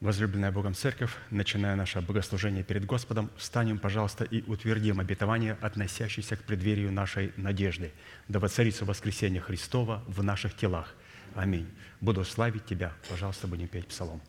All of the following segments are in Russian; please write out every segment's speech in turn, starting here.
Возлюбленная Богом Церковь, начиная наше богослужение перед Господом, встанем, пожалуйста, и утвердим обетование, относящееся к преддверию нашей надежды. Да воцарится воскресение Христова в наших телах. Аминь. Буду славить Тебя. Пожалуйста, будем петь псалом.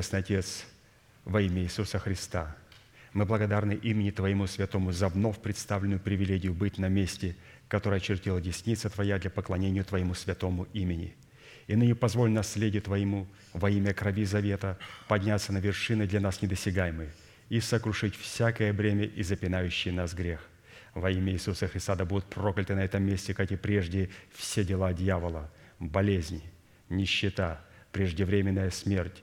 Небесный Отец, во имя Иисуса Христа, мы благодарны имени Твоему Святому за вновь представленную привилегию быть на месте, которое очертила десница Твоя для поклонения Твоему святому имени. И ныне позволь наследие Твоему во имя крови завета подняться на вершины для нас недосягаемые и сокрушить всякое бремя и запинающий нас грех. Во имя Иисуса Христа да будут прокляты на этом месте, как и прежде, все дела дьявола, болезни, нищета, преждевременная смерть,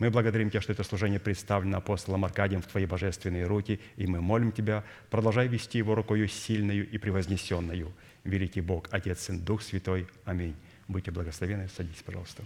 Мы благодарим Тебя, что это служение представлено апостолом Аркадием в Твои божественные руки, и мы молим Тебя, продолжай вести его рукою сильную и превознесенную. Великий Бог, Отец, Сын, Дух Святой. Аминь. Будьте благословены. Садитесь, пожалуйста.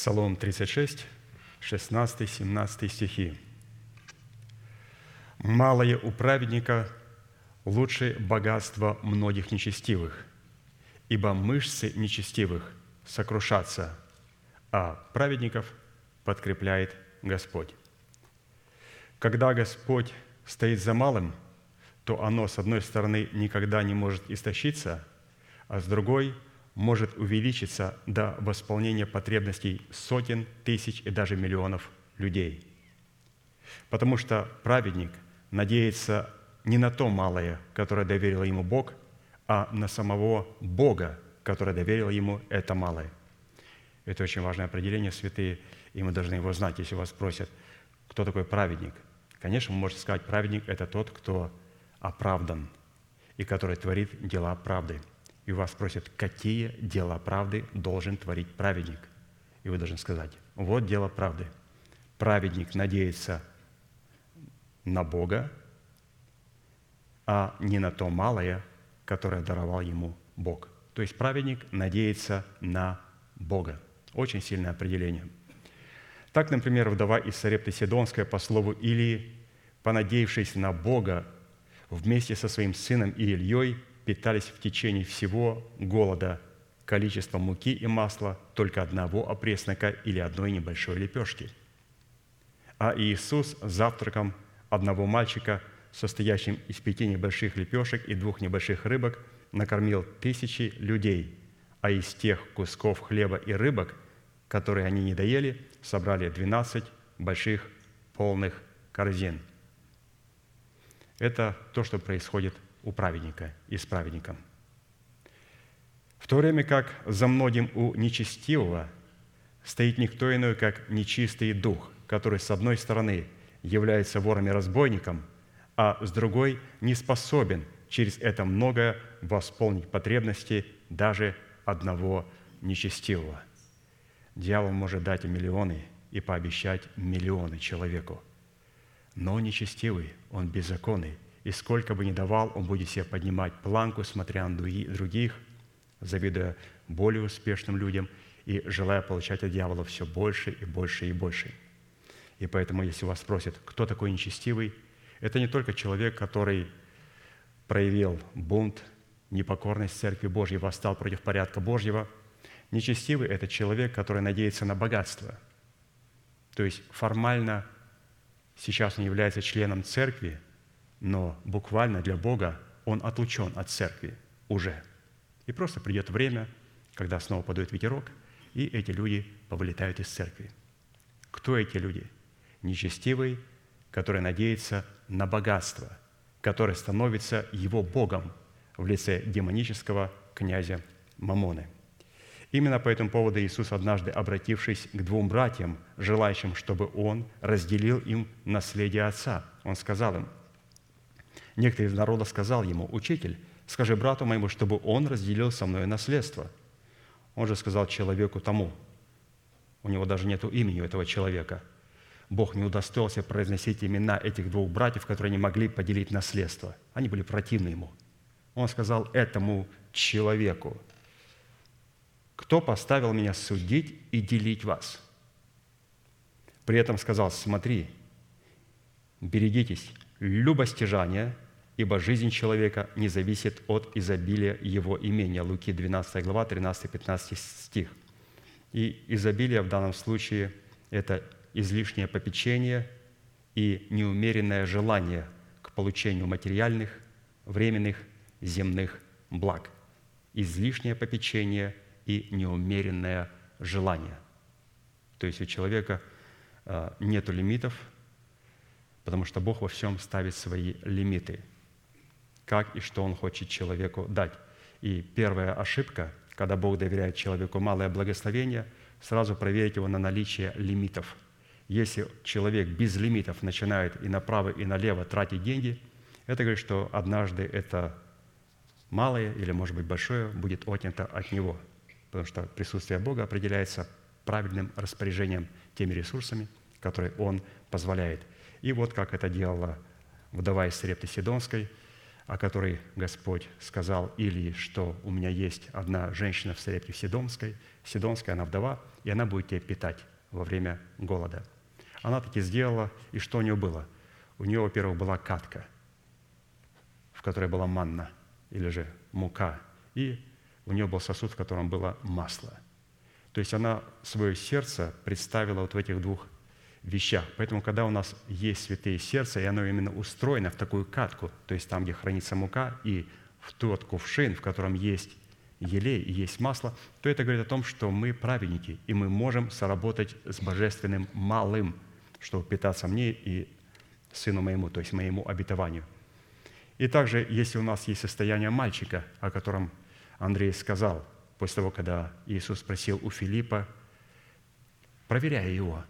Псалом 36, 16, 17 стихи. «Малое у праведника лучше богатства многих нечестивых, ибо мышцы нечестивых сокрушатся, а праведников подкрепляет Господь». Когда Господь стоит за малым, то оно, с одной стороны, никогда не может истощиться, а с другой – может увеличиться до восполнения потребностей сотен, тысяч и даже миллионов людей. Потому что праведник надеется не на то малое, которое доверил ему Бог, а на самого Бога, который доверил ему это малое. Это очень важное определение, святые, и мы должны его знать, если вас спросят, кто такой праведник. Конечно, вы можете сказать, праведник – это тот, кто оправдан и который творит дела правды – и вас спросят, какие дела правды должен творить праведник. И вы должны сказать, вот дело правды. Праведник надеется на Бога, а не на то малое, которое даровал ему Бог. То есть праведник надеется на Бога. Очень сильное определение. Так, например, вдова из Сарепты Сидонская по слову Илии, понадеявшись на Бога, вместе со своим сыном и Ильей питались в течение всего голода количеством муки и масла только одного опреснока или одной небольшой лепешки. А Иисус завтраком одного мальчика, состоящим из пяти небольших лепешек и двух небольших рыбок, накормил тысячи людей, а из тех кусков хлеба и рыбок, которые они не доели, собрали двенадцать больших полных корзин. Это то, что происходит у праведника и с праведником. В то время как за многим у нечестивого стоит никто иной, как нечистый дух, который с одной стороны является вором и разбойником, а с другой не способен через это многое восполнить потребности даже одного нечестивого. Дьявол может дать миллионы и пообещать миллионы человеку. Но нечестивый, он беззаконный – и сколько бы ни давал, он будет себе поднимать планку, смотря на других, завидуя более успешным людям и желая получать от дьявола все больше и больше и больше. И поэтому, если вас спросят, кто такой нечестивый, это не только человек, который проявил бунт, непокорность Церкви Божьей, восстал против порядка Божьего. Нечестивый – это человек, который надеется на богатство. То есть формально сейчас он является членом Церкви – но буквально для Бога он отлучен от церкви уже. И просто придет время, когда снова подует ветерок, и эти люди повылетают из церкви. Кто эти люди? Нечестивый, который надеется на богатство, который становится его Богом в лице демонического князя Мамоны. Именно по этому поводу Иисус, однажды обратившись к двум братьям, желающим, чтобы Он разделил им наследие Отца, Он сказал им – Некто из народа сказал ему, «Учитель, скажи брату моему, чтобы он разделил со мной наследство». Он же сказал человеку тому, у него даже нет имени у этого человека. Бог не удостоился произносить имена этих двух братьев, которые не могли поделить наследство. Они были противны ему. Он сказал этому человеку, «Кто поставил меня судить и делить вас?» При этом сказал, «Смотри, берегитесь любостяжания – ибо жизнь человека не зависит от изобилия его имения». Луки 12 глава, 13-15 стих. И изобилие в данном случае – это излишнее попечение и неумеренное желание к получению материальных, временных, земных благ. Излишнее попечение и неумеренное желание. То есть у человека а, нет лимитов, потому что Бог во всем ставит свои лимиты – как и что Он хочет человеку дать. И первая ошибка, когда Бог доверяет человеку малое благословение, сразу проверить его на наличие лимитов. Если человек без лимитов начинает и направо, и налево тратить деньги, это говорит, что однажды это малое или, может быть, большое будет отнято от него, потому что присутствие Бога определяется правильным распоряжением теми ресурсами, которые Он позволяет. И вот как это делала вдова из Срепты Сидонской, о которой Господь сказал Илии, что у меня есть одна женщина в Срепте Сидонской, Сидонская, она вдова, и она будет тебя питать во время голода. Она таки сделала, и что у нее было? У нее, во-первых, была катка, в которой была манна, или же мука, и у нее был сосуд, в котором было масло. То есть она свое сердце представила вот в этих двух вещах. Поэтому, когда у нас есть святые сердца, и оно именно устроено в такую катку, то есть там, где хранится мука, и в тот кувшин, в котором есть елей и есть масло, то это говорит о том, что мы праведники, и мы можем соработать с божественным малым, чтобы питаться мне и сыну моему, то есть моему обетованию. И также, если у нас есть состояние мальчика, о котором Андрей сказал, после того, когда Иисус спросил у Филиппа, проверяя его,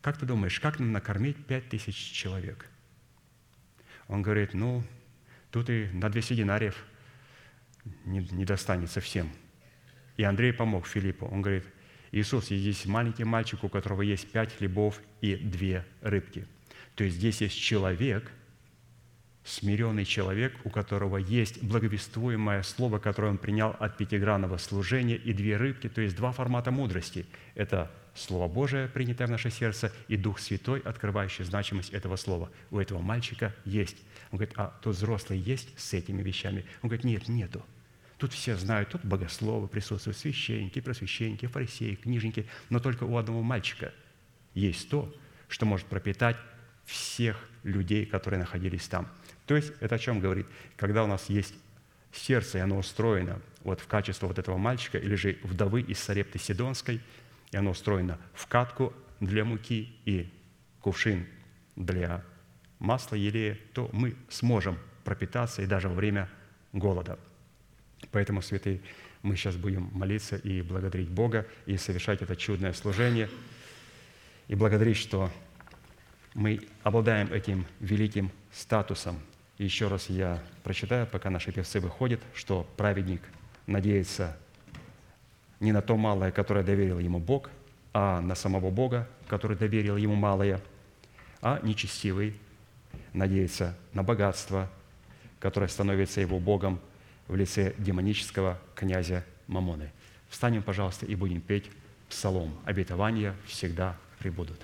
как ты думаешь, как нам накормить пять тысяч человек? Он говорит, ну, тут и на 200 динариев не, не достанется всем. И Андрей помог Филиппу. Он говорит, Иисус, здесь маленький мальчик, у которого есть пять хлебов и две рыбки. То есть здесь есть человек, смиренный человек, у которого есть благовествуемое слово, которое он принял от пятигранного служения, и две рыбки, то есть два формата мудрости. Это Слово Божие, принятое в наше сердце, и Дух Святой, открывающий значимость этого слова. У этого мальчика есть. Он говорит, а тот взрослый есть с этими вещами? Он говорит, нет, нету. Тут все знают, тут богословы присутствуют, священники, просвященники, фарисеи, книжники, но только у одного мальчика есть то, что может пропитать всех людей, которые находились там. То есть это о чем говорит? Когда у нас есть сердце, и оно устроено вот в качество вот этого мальчика, или же вдовы из Сарепты Сидонской – и оно устроено в катку для муки и кувшин для масла, елея, то мы сможем пропитаться и даже во время голода. Поэтому, святые, мы сейчас будем молиться и благодарить Бога, и совершать это чудное служение, и благодарить, что мы обладаем этим великим статусом. И еще раз я прочитаю, пока наши певцы выходят, что праведник надеется не на то малое, которое доверил ему Бог, а на самого Бога, который доверил ему малое, а нечестивый надеется на богатство, которое становится его Богом в лице демонического князя Мамоны. Встанем, пожалуйста, и будем петь псалом «Обетования всегда прибудут».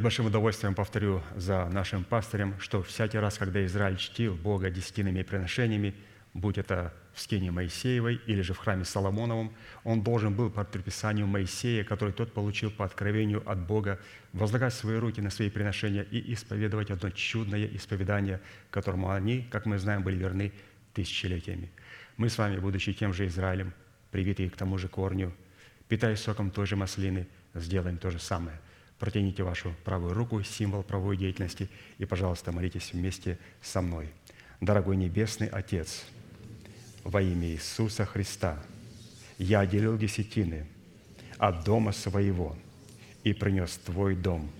С большим удовольствием повторю за нашим пастырем, что всякий раз, когда Израиль чтил Бога десятинными приношениями, будь это в скине Моисеевой или же в храме Соломоновом, он должен был по предписанию Моисея, который тот получил по откровению от Бога, возлагать свои руки на свои приношения и исповедовать одно чудное исповедание, которому они, как мы знаем, были верны тысячелетиями. Мы с вами, будучи тем же Израилем, привитые к тому же корню, питаясь соком той же маслины, сделаем то же самое. Протяните вашу правую руку, символ правовой деятельности, и, пожалуйста, молитесь вместе со мной. Дорогой Небесный Отец – во имя Иисуса Христа я отделил десятины от дома своего и принес Твой дом,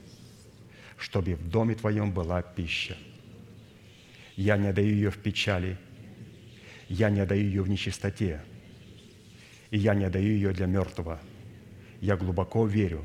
чтобы в доме Твоем была пища. Я не даю ее в печали, я не даю ее в нечистоте, и я не даю ее для мертвого. Я глубоко верю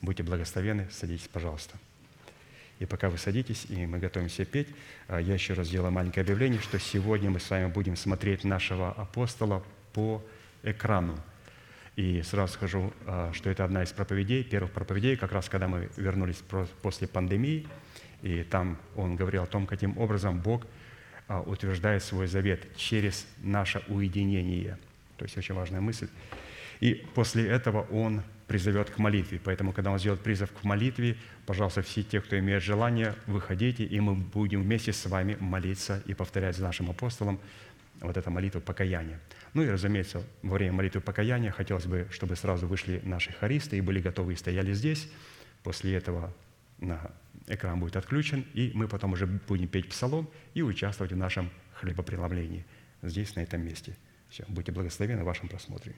Будьте благословены. Садитесь, пожалуйста. И пока вы садитесь, и мы готовимся петь, а, я еще раз сделаю маленькое объявление, что сегодня мы с вами будем смотреть нашего апостола по экрану. И сразу скажу, а, что это одна из проповедей, первых проповедей, как раз когда мы вернулись после пандемии, и там он говорил о том, каким образом Бог а, утверждает свой завет через наше уединение. То есть очень важная мысль. И после этого он призовет к молитве. Поэтому, когда он сделает призыв к молитве, пожалуйста, все те, кто имеет желание, выходите, и мы будем вместе с вами молиться и повторять за нашим апостолом вот эту молитву покаяния. Ну и, разумеется, во время молитвы покаяния хотелось бы, чтобы сразу вышли наши хористы и были готовы и стояли здесь. После этого на экран будет отключен, и мы потом уже будем петь псалом и участвовать в нашем хлебопреломлении здесь, на этом месте. Все, будьте благословены в вашем просмотре.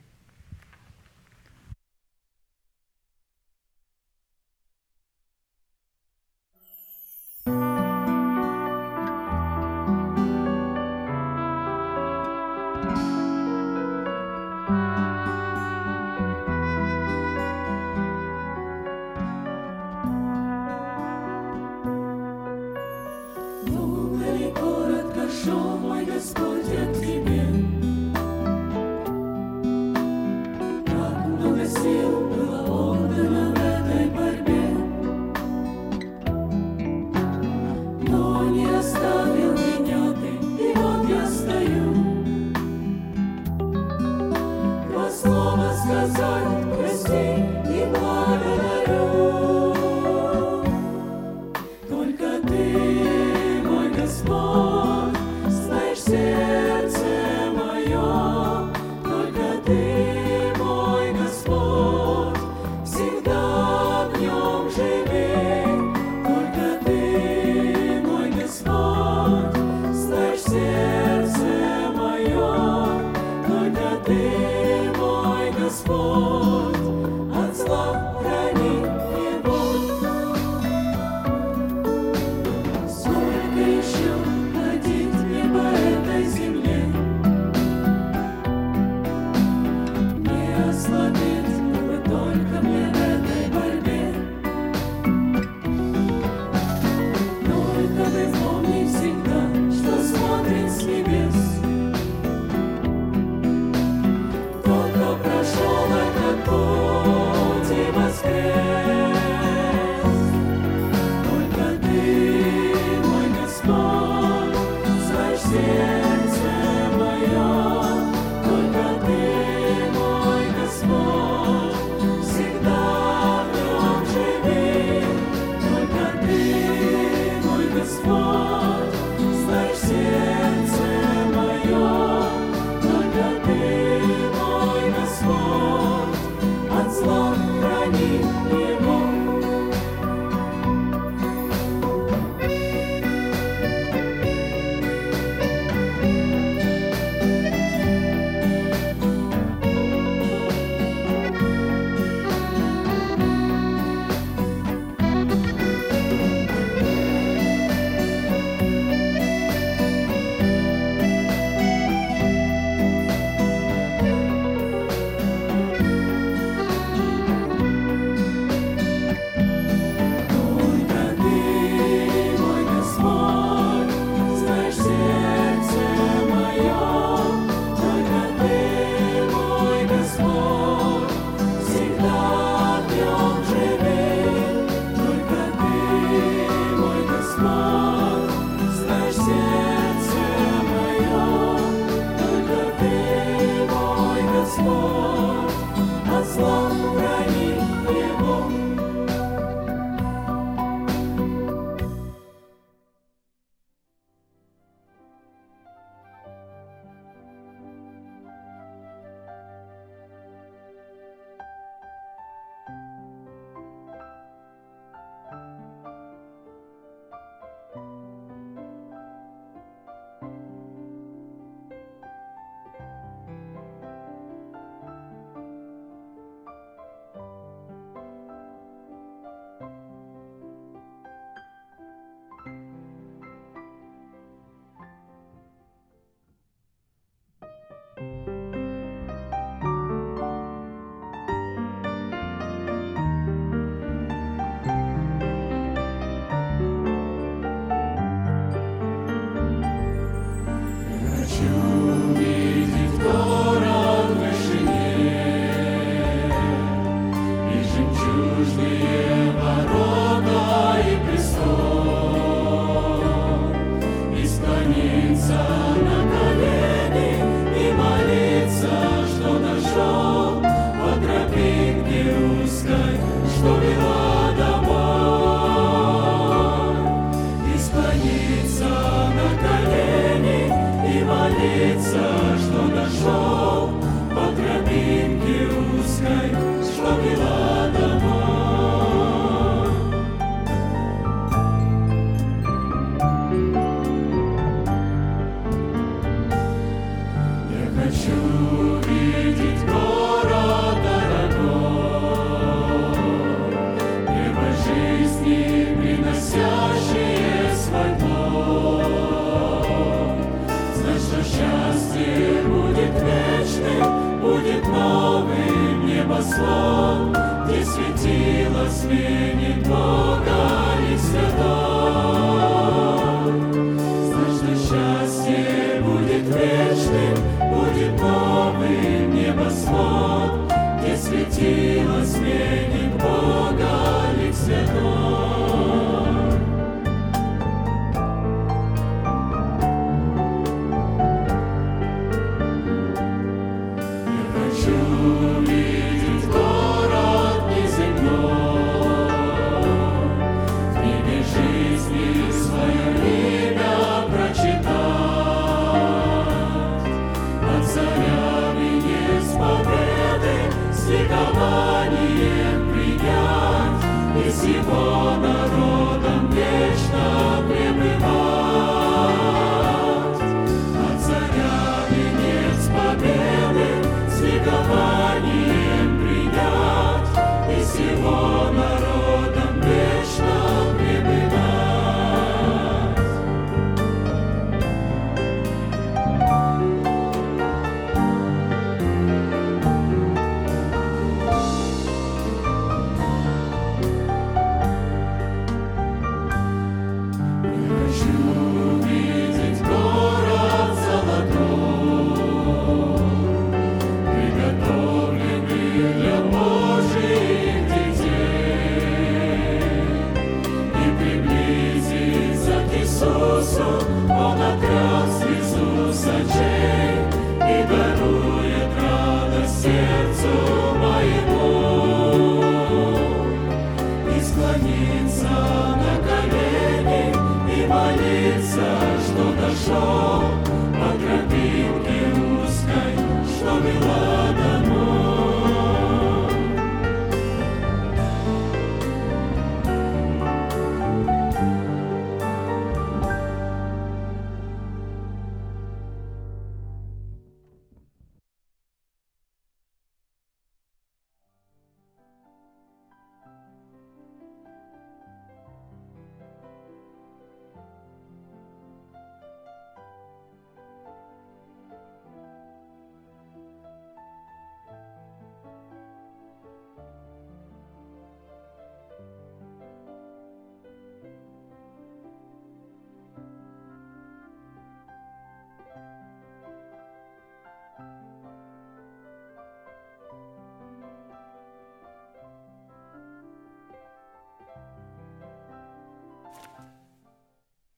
Сменит Бога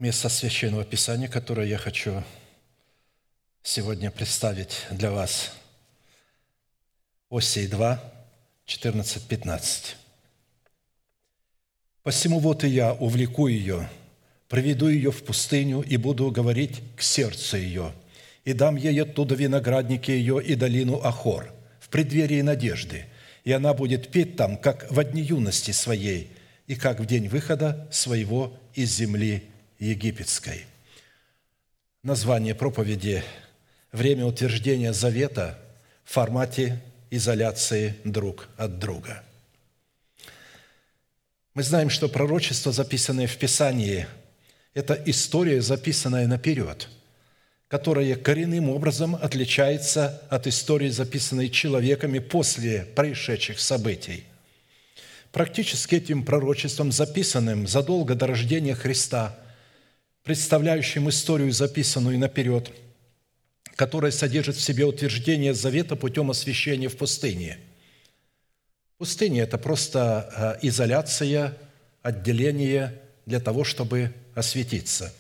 Место Священного Писания, которое я хочу сегодня представить для вас, Осей 2, 14, 15. «Посему вот и я увлеку ее, приведу ее в пустыню и буду говорить к сердцу ее, и дам ей оттуда виноградники ее и долину Ахор, в преддверии надежды, и она будет петь там, как в дни юности своей, и как в день выхода своего из земли египетской». Название проповеди «Время утверждения завета» в формате изоляции друг от друга. Мы знаем, что пророчество, записанное в Писании, это история, записанная наперед, которая коренным образом отличается от истории, записанной человеками после происшедших событий. Практически этим пророчеством, записанным задолго до рождения Христа, представляющим историю, записанную наперед – которая содержит в себе утверждение завета путем освящения в пустыне. Пустыня – это просто э, изоляция, отделение для того, чтобы осветиться.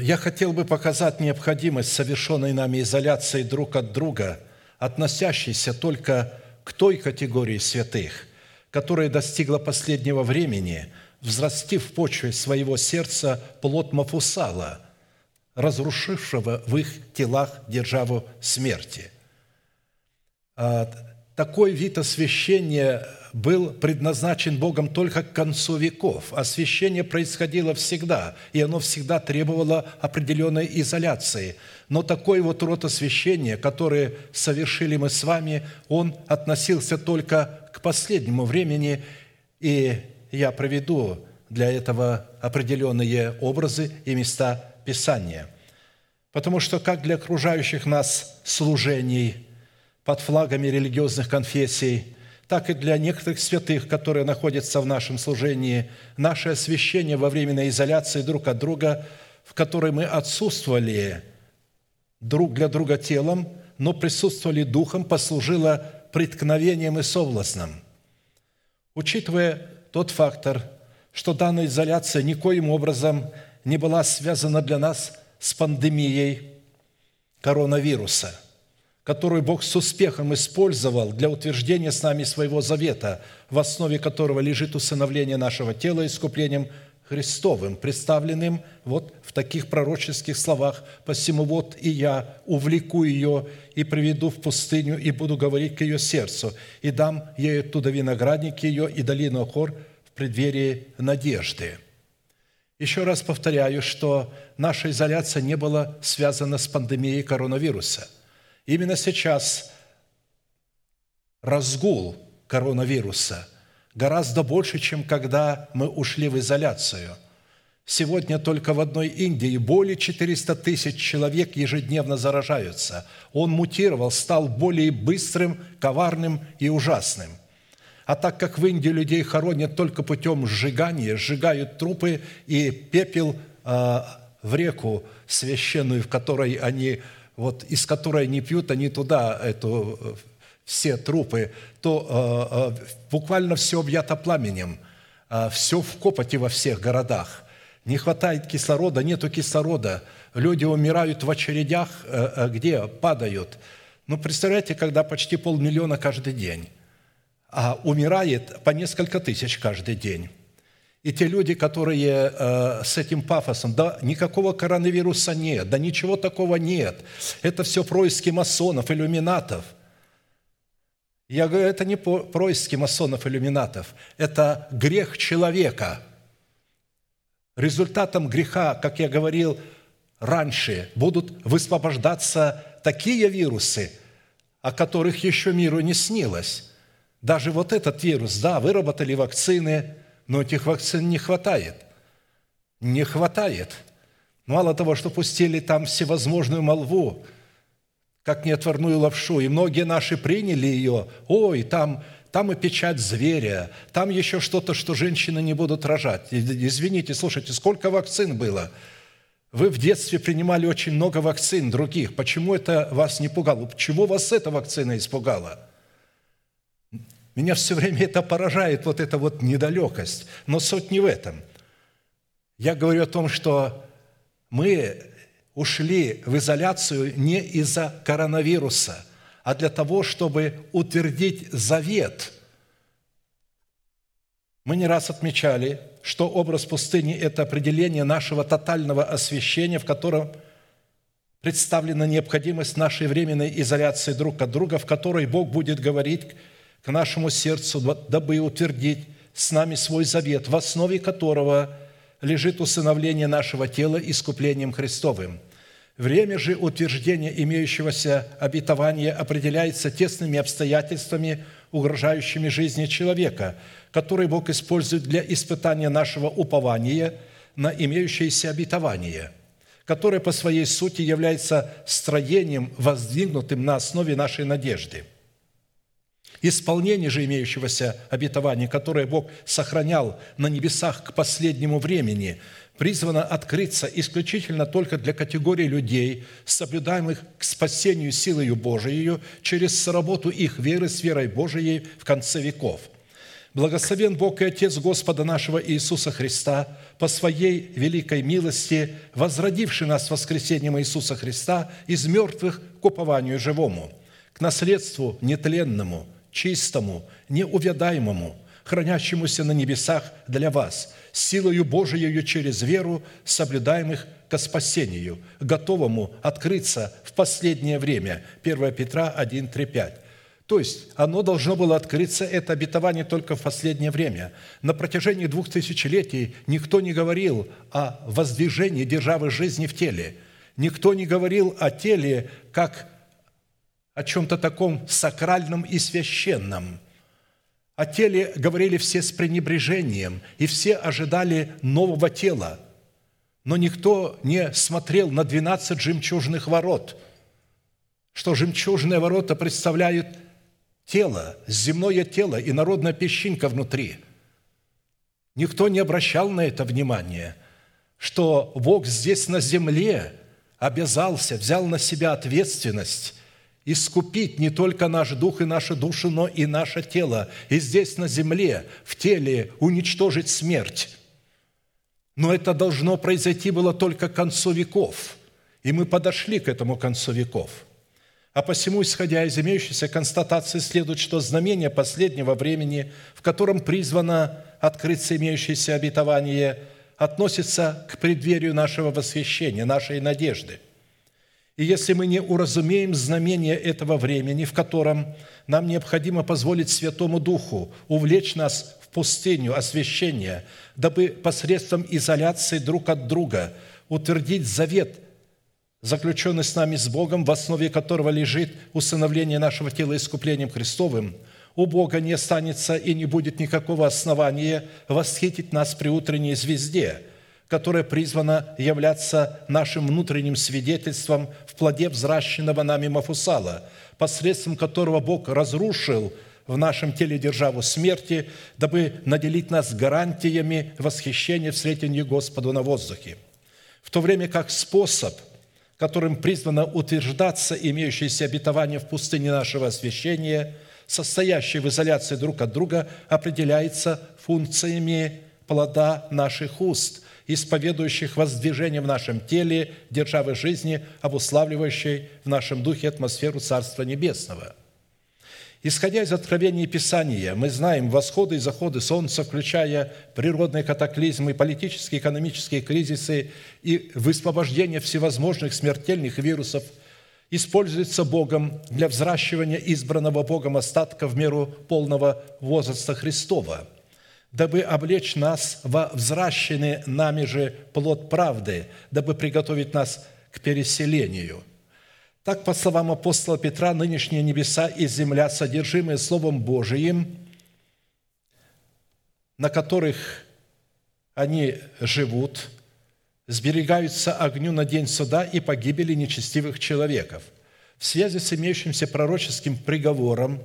Я хотел бы показать необходимость совершенной нами изоляции друг от друга, относящейся только к той категории святых, которая достигла последнего времени – взрасти в почве своего сердца плод Мафусала, разрушившего в их телах державу смерти. А, такой вид освящения был предназначен Богом только к концу веков. Освящение происходило всегда, и оно всегда требовало определенной изоляции. Но такой вот род освящения, который совершили мы с вами, он относился только к последнему времени, и я проведу для этого определенные образы и места Писания. Потому что как для окружающих нас служений под флагами религиозных конфессий, так и для некоторых святых, которые находятся в нашем служении, наше освящение во временной изоляции друг от друга, в которой мы отсутствовали друг для друга телом, но присутствовали духом, послужило преткновением и совластным. Учитывая тот фактор, что данная изоляция никоим образом не была связана для нас с пандемией коронавируса, которую Бог с успехом использовал для утверждения с нами своего завета, в основе которого лежит усыновление нашего тела искуплением Христовым, представленным вот в таких пророческих словах «Посему вот и я увлеку ее и приведу в пустыню, и буду говорить к ее сердцу, и дам ей оттуда виноградники ее и долину Охор в преддверии надежды». Еще раз повторяю, что наша изоляция не была связана с пандемией коронавируса. Именно сейчас разгул коронавируса – гораздо больше, чем когда мы ушли в изоляцию. Сегодня только в одной Индии более 400 тысяч человек ежедневно заражаются. Он мутировал, стал более быстрым, коварным и ужасным. А так как в Индии людей хоронят только путем сжигания, сжигают трупы и пепел э, в реку священную, в которой они, вот, из которой они пьют, они туда эту все трупы, то э, э, буквально все объято пламенем, э, все в копоте во всех городах. Не хватает кислорода, нету кислорода. Люди умирают в очередях, где падают. Ну, представляете, когда почти полмиллиона каждый день, а умирает по несколько тысяч каждый день. И те люди, которые э, с этим пафосом, да никакого коронавируса нет, да ничего такого нет. Это все происки масонов, иллюминатов – я говорю, это не происки масонов-иллюминатов, это грех человека. Результатом греха, как я говорил раньше, будут высвобождаться такие вирусы, о которых еще миру не снилось. Даже вот этот вирус, да, выработали вакцины, но этих вакцин не хватает. Не хватает. Мало того, что пустили там всевозможную молву, как неотварную лапшу, и многие наши приняли ее. Ой, там, там и печать зверя, там еще что-то, что женщины не будут рожать. Извините, слушайте, сколько вакцин было? Вы в детстве принимали очень много вакцин других. Почему это вас не пугало? Чего вас эта вакцина испугала? Меня все время это поражает, вот эта вот недалекость. Но суть не в этом. Я говорю о том, что мы ушли в изоляцию не из-за коронавируса, а для того, чтобы утвердить завет. Мы не раз отмечали, что образ пустыни – это определение нашего тотального освящения, в котором представлена необходимость нашей временной изоляции друг от друга, в которой Бог будет говорить к нашему сердцу, дабы утвердить с нами свой завет, в основе которого лежит усыновление нашего тела искуплением Христовым. Время же утверждения имеющегося обетования определяется тесными обстоятельствами, угрожающими жизни человека, которые Бог использует для испытания нашего упования на имеющееся обетование, которое по своей сути является строением, воздвигнутым на основе нашей надежды – Исполнение же имеющегося обетования, которое Бог сохранял на небесах к последнему времени, призвано открыться исключительно только для категории людей, соблюдаемых к спасению силою Божией через работу их веры с верой Божией в конце веков. Благословен Бог и Отец Господа нашего Иисуса Христа, по Своей великой милости, возродивший нас воскресением Иисуса Христа из мертвых к упованию живому, к наследству нетленному – чистому, неувядаемому, хранящемуся на небесах для вас, силою Божией через веру, соблюдаемых ко спасению, готовому открыться в последнее время. 1 Петра 1, 3, 5. То есть оно должно было открыться, это обетование только в последнее время. На протяжении двух тысячелетий никто не говорил о воздвижении державы жизни в теле. Никто не говорил о теле как о чем-то таком сакральном и священном. О теле говорили все с пренебрежением, и все ожидали нового тела. Но никто не смотрел на 12 жемчужных ворот, что жемчужные ворота представляют тело, земное тело и народная песчинка внутри. Никто не обращал на это внимания, что Бог здесь на земле обязался, взял на себя ответственность искупить не только наш дух и нашу душу, но и наше тело. И здесь на земле, в теле, уничтожить смерть. Но это должно произойти было только к концу веков. И мы подошли к этому концу веков. А посему, исходя из имеющейся констатации, следует, что знамение последнего времени, в котором призвано открыться имеющееся обетование, относится к преддверию нашего восхищения, нашей надежды – и если мы не уразумеем знамение этого времени, в котором нам необходимо позволить Святому Духу увлечь нас в пустыню освящения, дабы посредством изоляции друг от друга утвердить завет, заключенный с нами с Богом, в основе которого лежит усыновление нашего тела искуплением Христовым, у Бога не останется и не будет никакого основания восхитить нас при утренней звезде – которое призвано являться нашим внутренним свидетельством в плоде взращенного нами Мафусала, посредством которого Бог разрушил в нашем теле державу смерти, дабы наделить нас гарантиями восхищения в сретении Господу на воздухе. В то время как способ, которым призвано утверждаться имеющееся обетование в пустыне нашего освящения, состоящее в изоляции друг от друга, определяется функциями плода наших уст – исповедующих воздвижение в нашем теле державы жизни, обуславливающей в нашем духе атмосферу Царства Небесного. Исходя из откровений Писания, мы знаем восходы и заходы Солнца, включая природные катаклизмы, политические, экономические кризисы и высвобождение всевозможных смертельных вирусов – используется Богом для взращивания избранного Богом остатка в меру полного возраста Христова – дабы облечь нас во взращенный нами же плод правды, дабы приготовить нас к переселению. Так, по словам апостола Петра, нынешние небеса и земля, содержимые Словом Божиим, на которых они живут, сберегаются огню на день суда и погибели нечестивых человеков. В связи с имеющимся пророческим приговором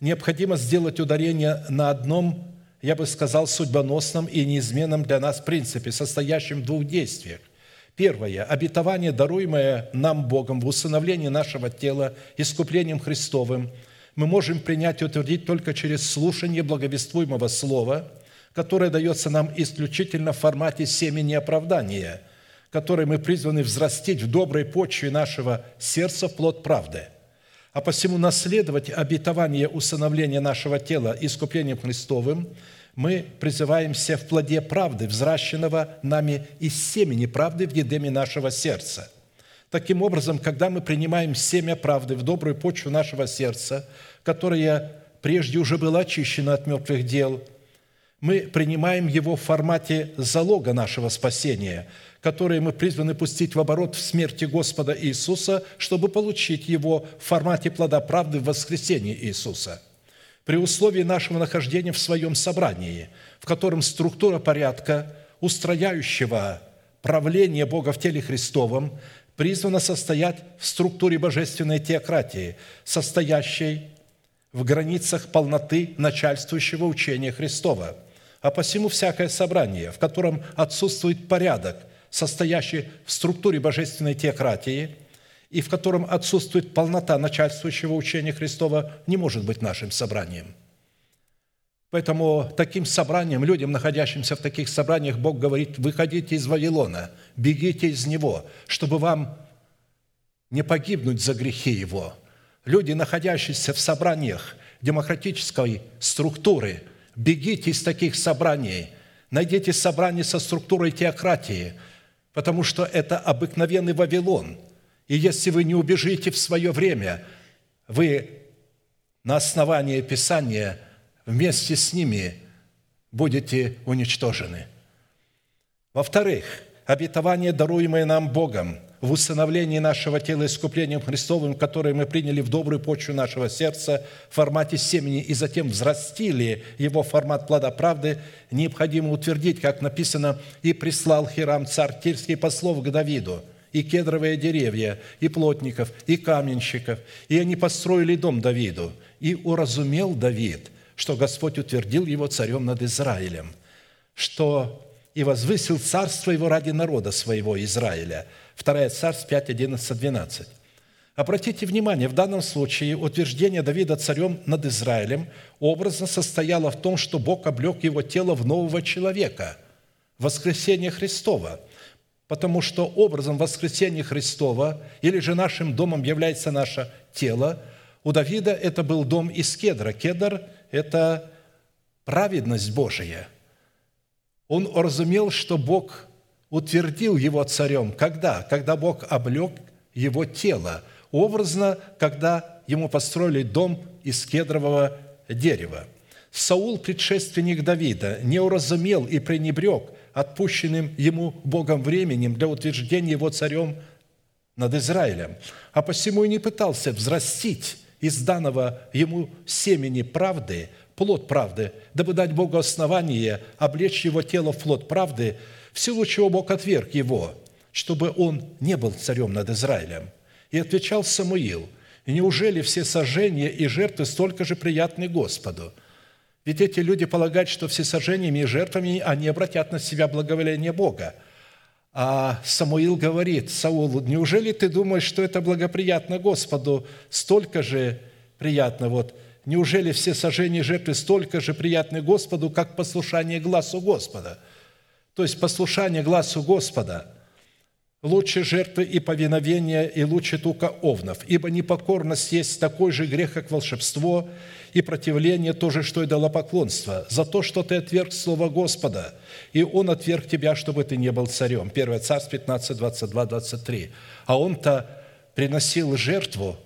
необходимо сделать ударение на одном я бы сказал, судьбоносном и неизменном для нас принципе, состоящем в двух действиях. Первое. Обетование, даруемое нам Богом в усыновлении нашего тела искуплением Христовым, мы можем принять и утвердить только через слушание благовествуемого слова, которое дается нам исключительно в формате семени оправдания, которой мы призваны взрастить в доброй почве нашего сердца в плод правды, а посему наследовать обетование усыновления нашего тела искуплением Христовым, мы призываемся в плоде правды, взращенного нами из семени правды в едеме нашего сердца. Таким образом, когда мы принимаем семя правды в добрую почву нашего сердца, которое прежде уже было очищено от мертвых дел, мы принимаем его в формате залога нашего спасения, которое мы призваны пустить в оборот в смерти Господа Иисуса, чтобы получить его в формате плода правды в воскресении Иисуса. При условии нашего нахождения в своем собрании, в котором структура порядка, устрояющего правление Бога в теле Христовом, призвана состоять в структуре божественной теократии, состоящей в границах полноты начальствующего учения Христова. А посему всякое собрание, в котором отсутствует порядок, состоящий в структуре божественной теократии, и в котором отсутствует полнота начальствующего учения Христова, не может быть нашим собранием. Поэтому таким собранием, людям, находящимся в таких собраниях, Бог говорит, выходите из Вавилона, бегите из него, чтобы вам не погибнуть за грехи его – люди, находящиеся в собраниях демократической структуры, бегите из таких собраний, найдите собрание со структурой теократии, потому что это обыкновенный Вавилон. И если вы не убежите в свое время, вы на основании Писания вместе с ними будете уничтожены. Во-вторых, обетование, даруемое нам Богом – в усыновлении нашего тела искуплением Христовым, которое мы приняли в добрую почву нашего сердца в формате семени и затем взрастили его в формат плода правды, необходимо утвердить, как написано, «И прислал Хирам царь Тирский послов к Давиду, и кедровые деревья, и плотников, и каменщиков, и они построили дом Давиду. И уразумел Давид, что Господь утвердил его царем над Израилем, что и возвысил царство его ради народа своего Израиля – 2 Царств 5, 11, 12. Обратите внимание, в данном случае утверждение Давида царем над Израилем образно состояло в том, что Бог облег его тело в нового человека, воскресение Христова, потому что образом воскресения Христова или же нашим домом является наше тело. У Давида это был дом из кедра. Кедр – это праведность Божия. Он разумел, что Бог утвердил его царем. Когда? Когда Бог облег его тело. Образно, когда ему построили дом из кедрового дерева. Саул, предшественник Давида, не уразумел и пренебрег отпущенным ему Богом временем для утверждения его царем над Израилем, а посему и не пытался взрастить из данного ему семени правды, плод правды, дабы дать Богу основание облечь его тело в плод правды – в силу чего Бог отверг его, чтобы он не был царем над Израилем. И отвечал Самуил, неужели все сожжения и жертвы столько же приятны Господу? Ведь эти люди полагают, что все сожжениями и жертвами они обратят на себя благоволение Бога. А Самуил говорит Саулу, неужели ты думаешь, что это благоприятно Господу, столько же приятно? Вот, неужели все сожжения и жертвы столько же приятны Господу, как послушание глазу Господа – то есть послушание глазу Господа лучше жертвы и повиновения, и лучше тука овнов, ибо непокорность есть такой же грех, как волшебство, и противление то же, что и поклонство за то, что ты отверг Слово Господа, и Он отверг тебя, чтобы ты не был царем». 1 Царств 15, 22, 23. А он-то приносил жертву,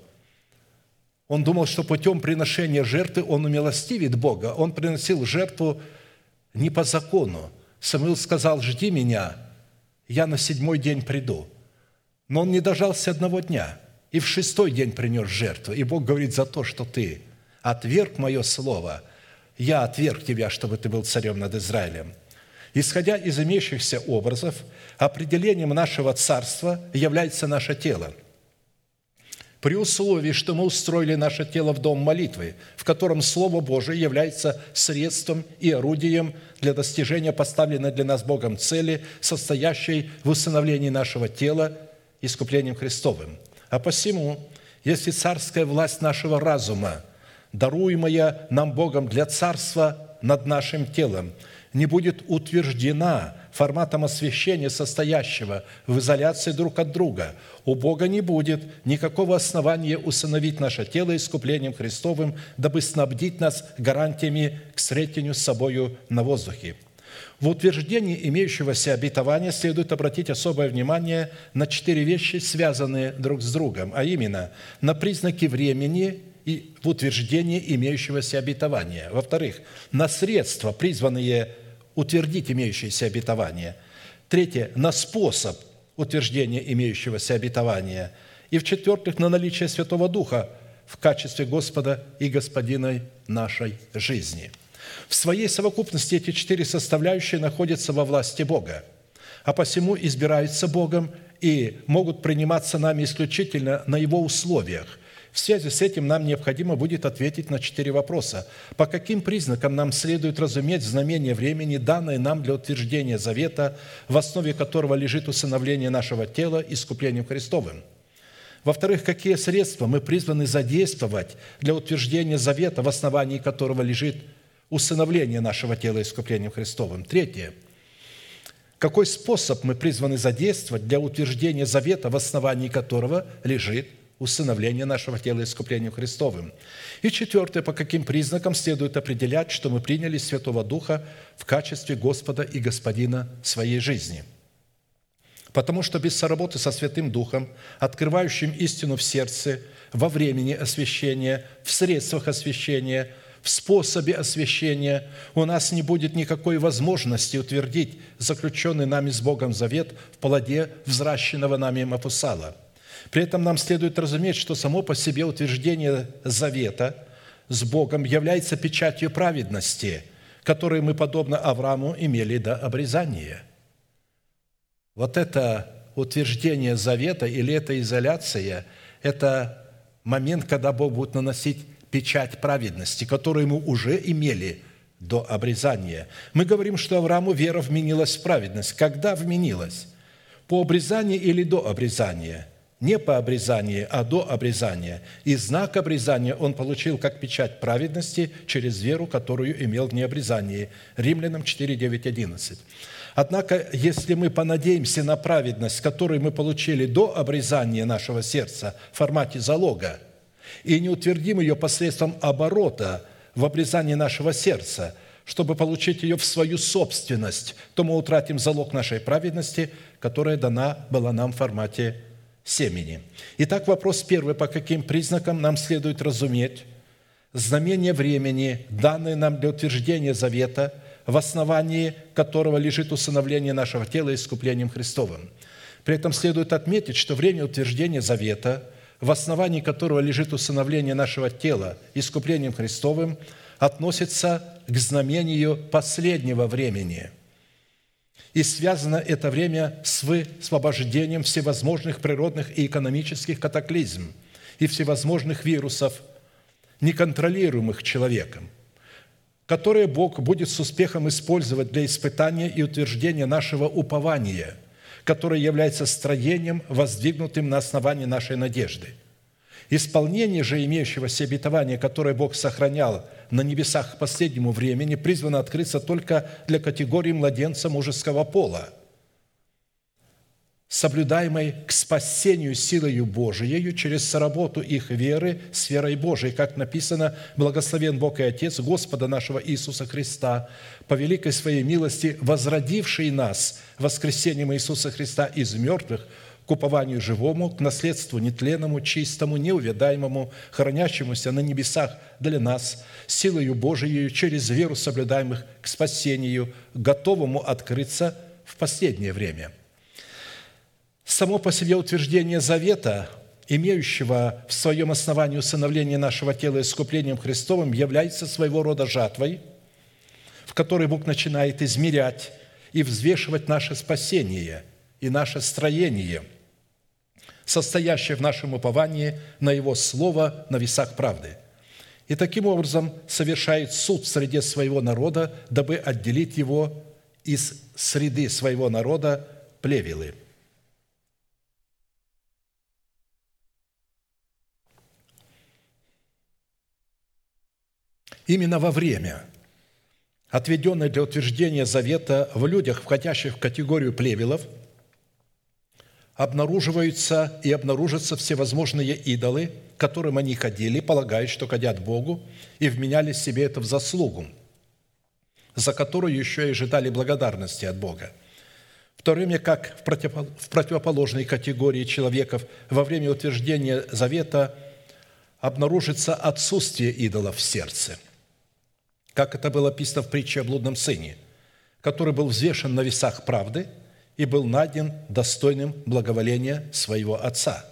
он думал, что путем приношения жертвы он умилостивит Бога. Он приносил жертву не по закону, Самуил сказал, жди меня, я на седьмой день приду. Но он не дожался одного дня, и в шестой день принес жертву. И Бог говорит, за то, что ты отверг мое слово, я отверг тебя, чтобы ты был царем над Израилем. Исходя из имеющихся образов, определением нашего царства является наше тело – при условии, что мы устроили наше тело в дом молитвы, в котором Слово Божие является средством и орудием для достижения поставленной для нас Богом цели, состоящей в усыновлении нашего тела искуплением Христовым. А посему, если царская власть нашего разума, даруемая нам Богом для царства над нашим телом, не будет утверждена форматом освящения, состоящего в изоляции друг от друга, у Бога не будет никакого основания усыновить наше тело искуплением Христовым, дабы снабдить нас гарантиями к встретению с собою на воздухе. В утверждении имеющегося обетования следует обратить особое внимание на четыре вещи, связанные друг с другом, а именно на признаки времени и в утверждении имеющегося обетования. Во-вторых, на средства, призванные утвердить имеющееся обетование. Третье, на способ утверждения имеющегося обетования. И в-четвертых, на наличие Святого Духа в качестве Господа и Господина нашей жизни. В своей совокупности эти четыре составляющие находятся во власти Бога, а посему избираются Богом и могут приниматься нами исключительно на Его условиях – в связи с этим нам необходимо будет ответить на четыре вопроса. По каким признакам нам следует разуметь знамение времени, данное нам для утверждения завета, в основе которого лежит усыновление нашего тела искуплением Христовым? Во-вторых, какие средства мы призваны задействовать для утверждения завета, в основании которого лежит усыновление нашего тела искуплением Христовым? Третье. Какой способ мы призваны задействовать для утверждения завета, в основании которого лежит усыновление нашего тела искуплением Христовым. И четвертое, по каким признакам следует определять, что мы приняли Святого Духа в качестве Господа и Господина своей жизни. Потому что без соработы со Святым Духом, открывающим истину в сердце, во времени освящения, в средствах освящения, в способе освящения, у нас не будет никакой возможности утвердить заключенный нами с Богом завет в плоде взращенного нами Мафусала – при этом нам следует разуметь, что само по себе утверждение завета с Богом является печатью праведности, которую мы, подобно Аврааму, имели до обрезания. Вот это утверждение завета или эта изоляция – это момент, когда Бог будет наносить печать праведности, которую мы уже имели до обрезания. Мы говорим, что Аврааму вера вменилась в праведность. Когда вменилась? По обрезанию или до обрезания – не по обрезанию, а до обрезания. И знак обрезания он получил как печать праведности через веру, которую имел в необрезании. Римлянам 4, 9, 11. Однако, если мы понадеемся на праведность, которую мы получили до обрезания нашего сердца в формате залога, и не утвердим ее посредством оборота в обрезании нашего сердца, чтобы получить ее в свою собственность, то мы утратим залог нашей праведности, которая дана была нам в формате семени. Итак, вопрос первый. По каким признакам нам следует разуметь знамение времени, данное нам для утверждения завета, в основании которого лежит усыновление нашего тела искуплением Христовым? При этом следует отметить, что время утверждения завета, в основании которого лежит усыновление нашего тела искуплением Христовым, относится к знамению последнего времени – и связано это время с высвобождением всевозможных природных и экономических катаклизм и всевозможных вирусов, неконтролируемых человеком, которые Бог будет с успехом использовать для испытания и утверждения нашего упования, которое является строением, воздвигнутым на основании нашей надежды – Исполнение же имеющегося обетования, которое Бог сохранял на небесах к последнему времени, призвано открыться только для категории младенца мужеского пола, соблюдаемой к спасению силою Божией через соработу их веры с верой Божией, как написано, «Благословен Бог и Отец Господа нашего Иисуса Христа, по великой Своей милости, возродивший нас воскресением Иисуса Христа из мертвых – к упованию живому, к наследству нетленному, чистому, неувядаемому, хранящемуся на небесах для нас, силою Божией через веру соблюдаемых к спасению, готовому открыться в последнее время». Само по себе утверждение завета, имеющего в своем основании усыновление нашего тела искуплением Христовым, является своего рода жатвой, в которой Бог начинает измерять и взвешивать наше спасение и наше строение – состоящее в нашем уповании на Его Слово на весах правды. И таким образом совершает суд в среде своего народа, дабы отделить его из среды своего народа плевелы. Именно во время отведенной для утверждения завета в людях, входящих в категорию плевелов, обнаруживаются и обнаружатся всевозможные идолы, которым они ходили, полагая, что ходят Богу, и вменяли себе это в заслугу, за которую еще и ожидали благодарности от Бога – в то время как в противоположной категории человеков во время утверждения завета обнаружится отсутствие идолов в сердце, как это было описано в притче о блудном сыне, который был взвешен на весах правды и был найден достойным благоволения своего отца.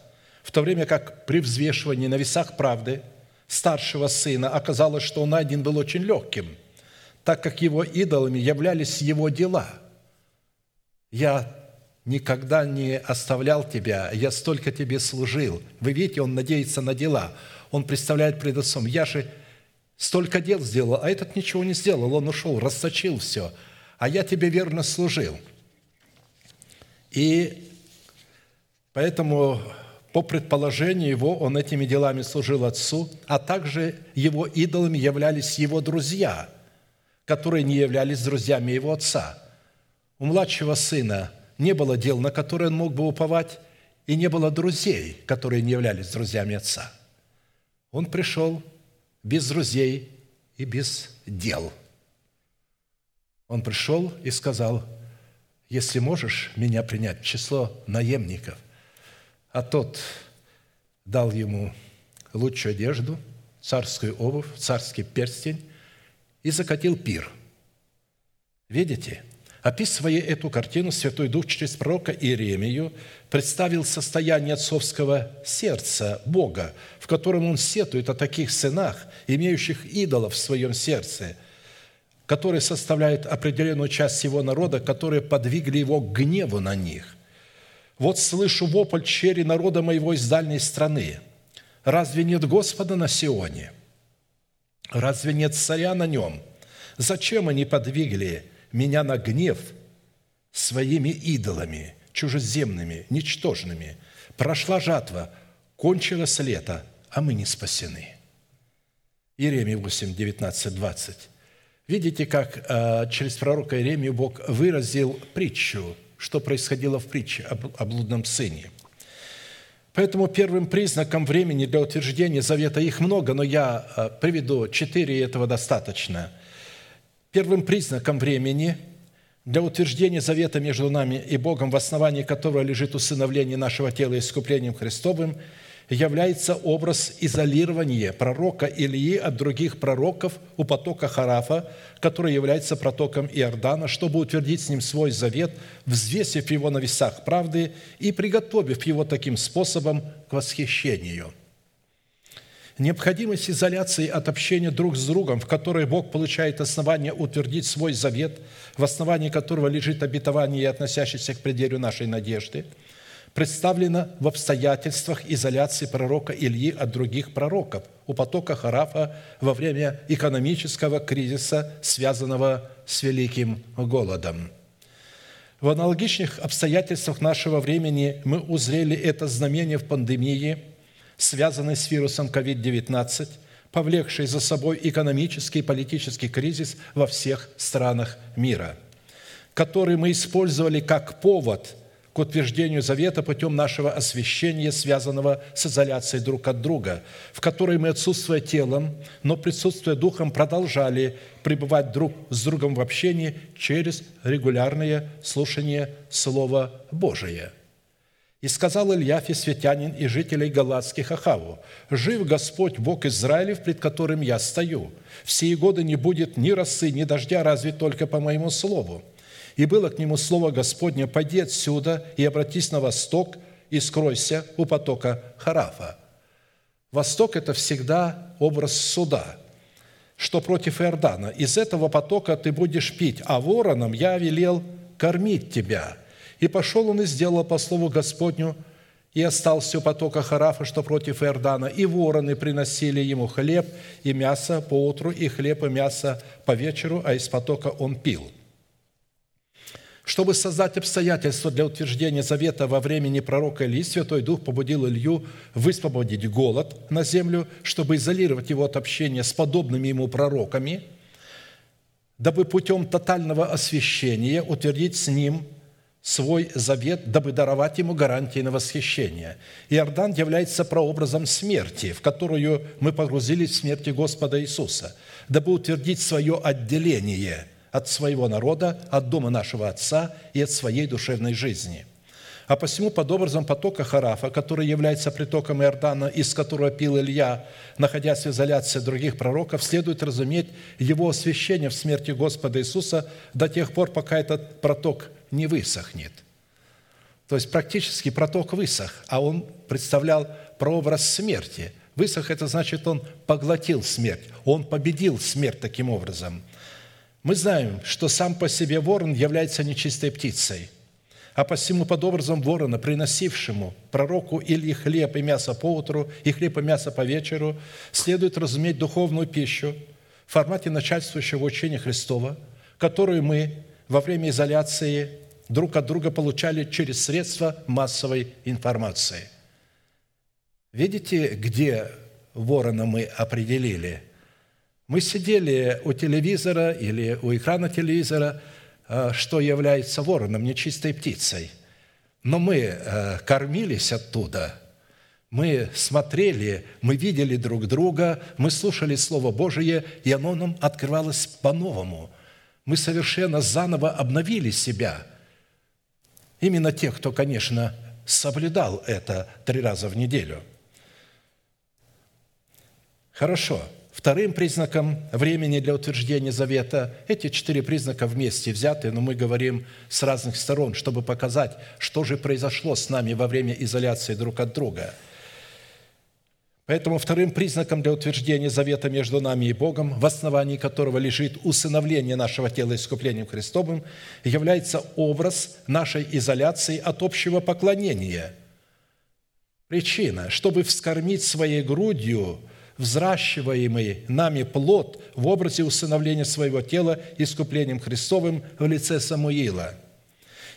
В то время как при взвешивании на весах правды старшего сына оказалось, что он найден был очень легким, так как его идолами являлись его дела – я никогда не оставлял тебя, я столько тебе служил. Вы видите, он надеется на дела. Он представляет пред отцом, я же столько дел сделал, а этот ничего не сделал, он ушел, расточил все, а я тебе верно служил. И поэтому по предположению его, он этими делами служил отцу, а также его идолами являлись его друзья, которые не являлись друзьями его отца – у младшего сына не было дел, на которые он мог бы уповать, и не было друзей, которые не являлись друзьями отца. Он пришел без друзей и без дел. Он пришел и сказал, если можешь меня принять число наемников. А тот дал ему лучшую одежду, царскую обувь, царский перстень и закатил пир. Видите – Описывая эту картину, Святой Дух через пророка Иеремию представил состояние отцовского сердца Бога, в котором он сетует о таких сынах, имеющих идолов в своем сердце, которые составляют определенную часть его народа, которые подвигли его к гневу на них. «Вот слышу вопль чери народа моего из дальней страны. Разве нет Господа на Сионе? Разве нет царя на нем? Зачем они подвигли меня на гнев своими идолами, чужеземными, ничтожными. Прошла жатва, кончилось лето, а мы не спасены». Иеремия 8, 19, 20. Видите, как э, через пророка Иеремию Бог выразил притчу, что происходило в притче о блудном сыне. Поэтому первым признаком времени для утверждения завета их много, но я э, приведу четыре, и этого достаточно – Первым признаком времени для утверждения завета между нами и Богом, в основании которого лежит усыновление нашего тела искуплением Христовым, является образ изолирования пророка Илии от других пророков у потока Харафа, который является протоком Иордана, чтобы утвердить с ним свой завет, взвесив его на весах правды и приготовив его таким способом к восхищению – Необходимость изоляции от общения друг с другом, в которой Бог получает основание утвердить свой завет, в основании которого лежит обетование, относящееся к пределу нашей надежды, представлена в обстоятельствах изоляции пророка Ильи от других пророков у потока Харафа во время экономического кризиса, связанного с великим голодом. В аналогичных обстоятельствах нашего времени мы узрели это знамение в пандемии – связанный с вирусом COVID-19, повлекший за собой экономический и политический кризис во всех странах мира, который мы использовали как повод к утверждению завета путем нашего освящения, связанного с изоляцией друг от друга, в которой мы, отсутствуя телом, но присутствуя духом, продолжали пребывать друг с другом в общении через регулярное слушание Слова Божия – и сказал Илья Фисветянин и жителей Галатских Ахаву, «Жив Господь, Бог Израилев, пред которым я стою. В сии годы не будет ни росы, ни дождя, разве только по моему слову». И было к нему слово Господне, «Пойди отсюда и обратись на восток, и скройся у потока Харафа». Восток – это всегда образ суда, что против Иордана. Из этого потока ты будешь пить, а вороном я велел кормить тебя – и пошел он и сделал по слову Господню, и остался у потока Харафа, что против Иордана, и вороны приносили ему хлеб и мясо по утру, и хлеб и мясо по вечеру, а из потока он пил». Чтобы создать обстоятельства для утверждения завета во времени пророка Илии, Святой Дух побудил Илью высвободить голод на землю, чтобы изолировать его от общения с подобными ему пророками – дабы путем тотального освящения утвердить с ним свой завет, дабы даровать ему гарантии на восхищение. Иордан является прообразом смерти, в которую мы погрузились в смерти Господа Иисуса, дабы утвердить свое отделение от своего народа, от дома нашего Отца и от своей душевной жизни – а посему под образом потока Харафа, который является притоком Иордана, из которого пил Илья, находясь в изоляции других пророков, следует разуметь его освящение в смерти Господа Иисуса до тех пор, пока этот проток не высохнет. То есть практически проток высох, а он представлял прообраз смерти. Высох – это значит, он поглотил смерть, он победил смерть таким образом. Мы знаем, что сам по себе ворон является нечистой птицей – а посему под образом ворона, приносившему пророку или хлеб и мясо по утру, и хлеб и мясо по вечеру, следует разуметь духовную пищу в формате начальствующего учения Христова, которую мы во время изоляции друг от друга получали через средства массовой информации. Видите, где ворона мы определили? Мы сидели у телевизора или у экрана телевизора – Э, что является вороном, нечистой птицей. Но мы э, кормились оттуда, мы смотрели, мы видели друг друга, мы слушали Слово Божие, и оно нам открывалось по-новому. Мы совершенно заново обновили себя. Именно тех, кто, конечно, соблюдал это три раза в неделю. Хорошо. Вторым признаком времени для утверждения завета – эти четыре признака вместе взяты, но мы говорим с разных сторон, чтобы показать, что же произошло с нами во время изоляции друг от друга. Поэтому вторым признаком для утверждения завета между нами и Богом, в основании которого лежит усыновление нашего тела искуплением Христовым, является образ нашей изоляции от общего поклонения. Причина, чтобы вскормить своей грудью – взращиваемый нами плод в образе усыновления своего тела искуплением Христовым в лице Самуила.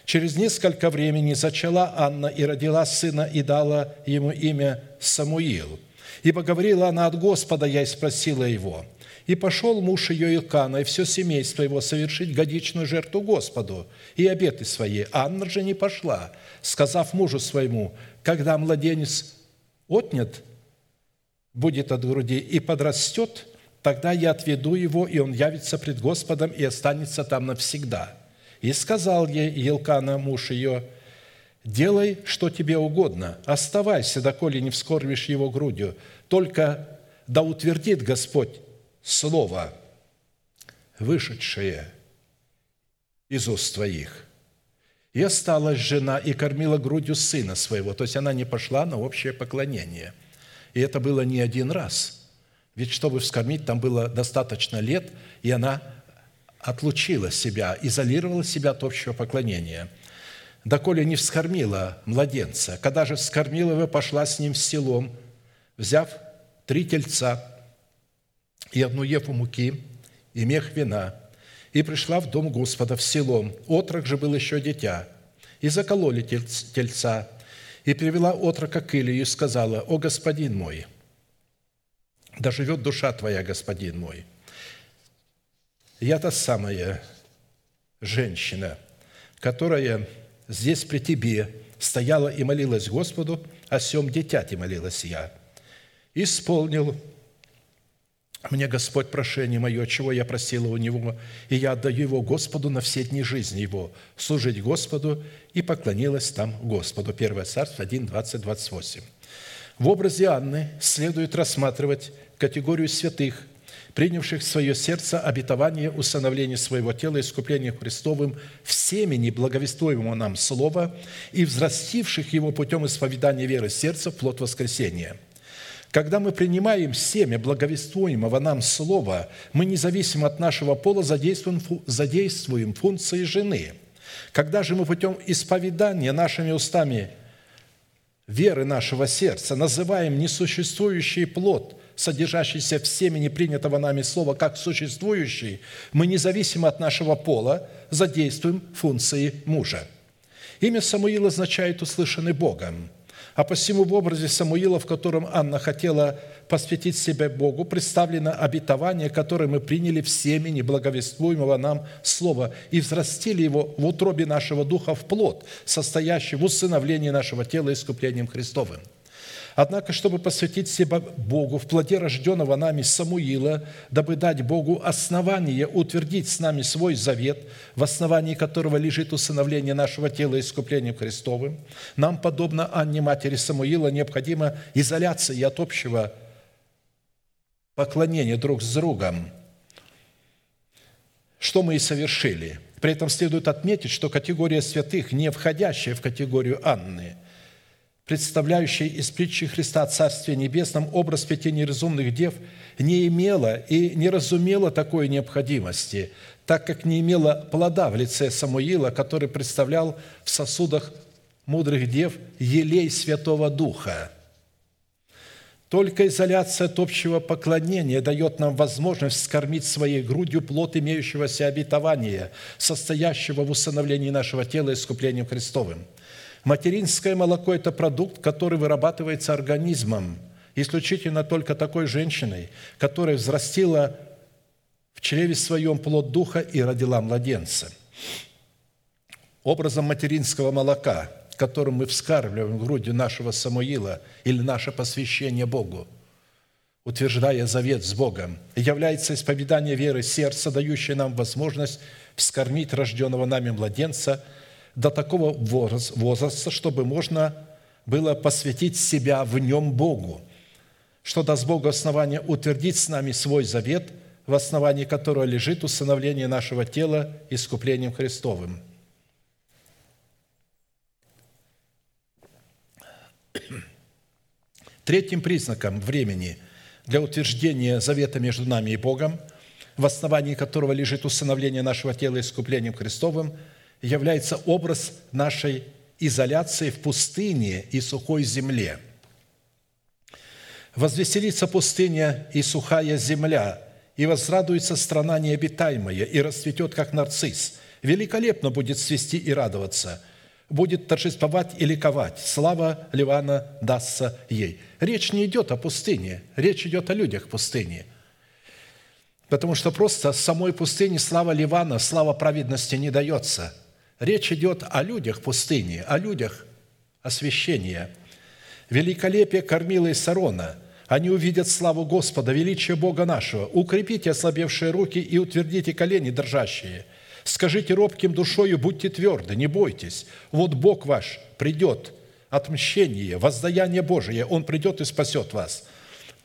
Через несколько времени зачала Анна и родила сына и дала ему имя Самуил. Ибо говорила она от Господа, я и спросила его. И пошел муж ее Илкана и все семейство его совершить годичную жертву Господу и обеты свои. Анна же не пошла, сказав мужу своему, когда младенец отнят будет от груди и подрастет, тогда я отведу его, и он явится пред Господом и останется там навсегда». И сказал ей Елкана, муж ее, «Делай, что тебе угодно, оставайся, доколе не вскорбишь его грудью, только да утвердит Господь слово, вышедшее из уст твоих». И осталась жена и кормила грудью сына своего, то есть она не пошла на общее поклонение – и это было не один раз. Ведь чтобы вскормить, там было достаточно лет, и она отлучила себя, изолировала себя от общего поклонения. Доколе не вскормила младенца, когда же вскормила его, пошла с ним в селом, взяв три тельца и одну ефу муки, и мех вина, и пришла в дом Господа в селом. Отрок же был еще дитя. И закололи тельца, и привела отрока к Илию и сказала, «О, господин мой, да живет душа твоя, господин мой». Я та самая женщина, которая здесь при тебе стояла и молилась Господу, о сем дитяте молилась я. Исполнил мне Господь прошение мое, чего я просила у Него, и я отдаю его Господу на все дни жизни его, служить Господу, и поклонилась там Господу». 1 Царство 1, 20, 28. В образе Анны следует рассматривать категорию святых, принявших в свое сердце обетование усыновления своего тела искуплением Христовым в семени благовествуемого нам Слова и взрастивших его путем исповедания веры сердца в плод воскресения – когда мы принимаем семя благовествуемого нам слова, мы независимо от нашего пола задействуем, задействуем функции жены. Когда же мы путем исповедания нашими устами веры нашего сердца называем несуществующий плод, содержащийся в семени принятого нами слова, как существующий, мы независимо от нашего пола задействуем функции мужа. Имя Самуил означает «услышанный Богом», а посему в образе Самуила, в котором Анна хотела посвятить себя Богу, представлено обетование, которое мы приняли в семени благовествуемого нам Слова и взрастили его в утробе нашего духа в плод, состоящий в усыновлении нашего тела искуплением Христовым – Однако, чтобы посвятить себя Богу в плоде рожденного нами Самуила, дабы дать Богу основание утвердить с нами свой завет, в основании которого лежит усыновление нашего тела искуплением Христовым, нам, подобно Анне матери Самуила, необходима изоляция от общего поклонения друг с другом, что мы и совершили. При этом следует отметить, что категория святых, не входящая в категорию Анны – представляющая из притчи Христа о Царстве Небесном образ пяти неразумных дев, не имела и не разумела такой необходимости, так как не имела плода в лице Самуила, который представлял в сосудах мудрых дев елей Святого Духа. Только изоляция от общего поклонения дает нам возможность скормить своей грудью плод имеющегося обетования, состоящего в усыновлении нашего тела искуплением Христовым – Материнское молоко – это продукт, который вырабатывается организмом, исключительно только такой женщиной, которая взрастила в чреве своем плод духа и родила младенца. Образом материнского молока, которым мы вскармливаем в груди нашего Самуила или наше посвящение Богу, утверждая завет с Богом, является исповедание веры сердца, дающее нам возможность вскормить рожденного нами младенца – до такого возраста, чтобы можно было посвятить себя в нем Богу, что даст Богу основание утвердить с нами свой завет, в основании которого лежит усыновление нашего тела искуплением Христовым. Третьим признаком времени для утверждения завета между нами и Богом, в основании которого лежит усыновление нашего тела искуплением Христовым – является образ нашей изоляции в пустыне и сухой земле. «Возвеселится пустыня и сухая земля, и возрадуется страна необитаемая, и расцветет, как нарцисс. Великолепно будет свести и радоваться, будет торжествовать и ликовать. Слава Ливана дастся ей». Речь не идет о пустыне, речь идет о людях пустыни – Потому что просто самой пустыне слава Ливана, слава праведности не дается – Речь идет о людях пустыни, о людях освящения. Великолепие кормила из Сарона. Они увидят славу Господа, величие Бога нашего. Укрепите ослабевшие руки и утвердите колени дрожащие. Скажите робким душою, будьте тверды, не бойтесь. Вот Бог ваш придет, отмщение, воздаяние Божие, Он придет и спасет вас –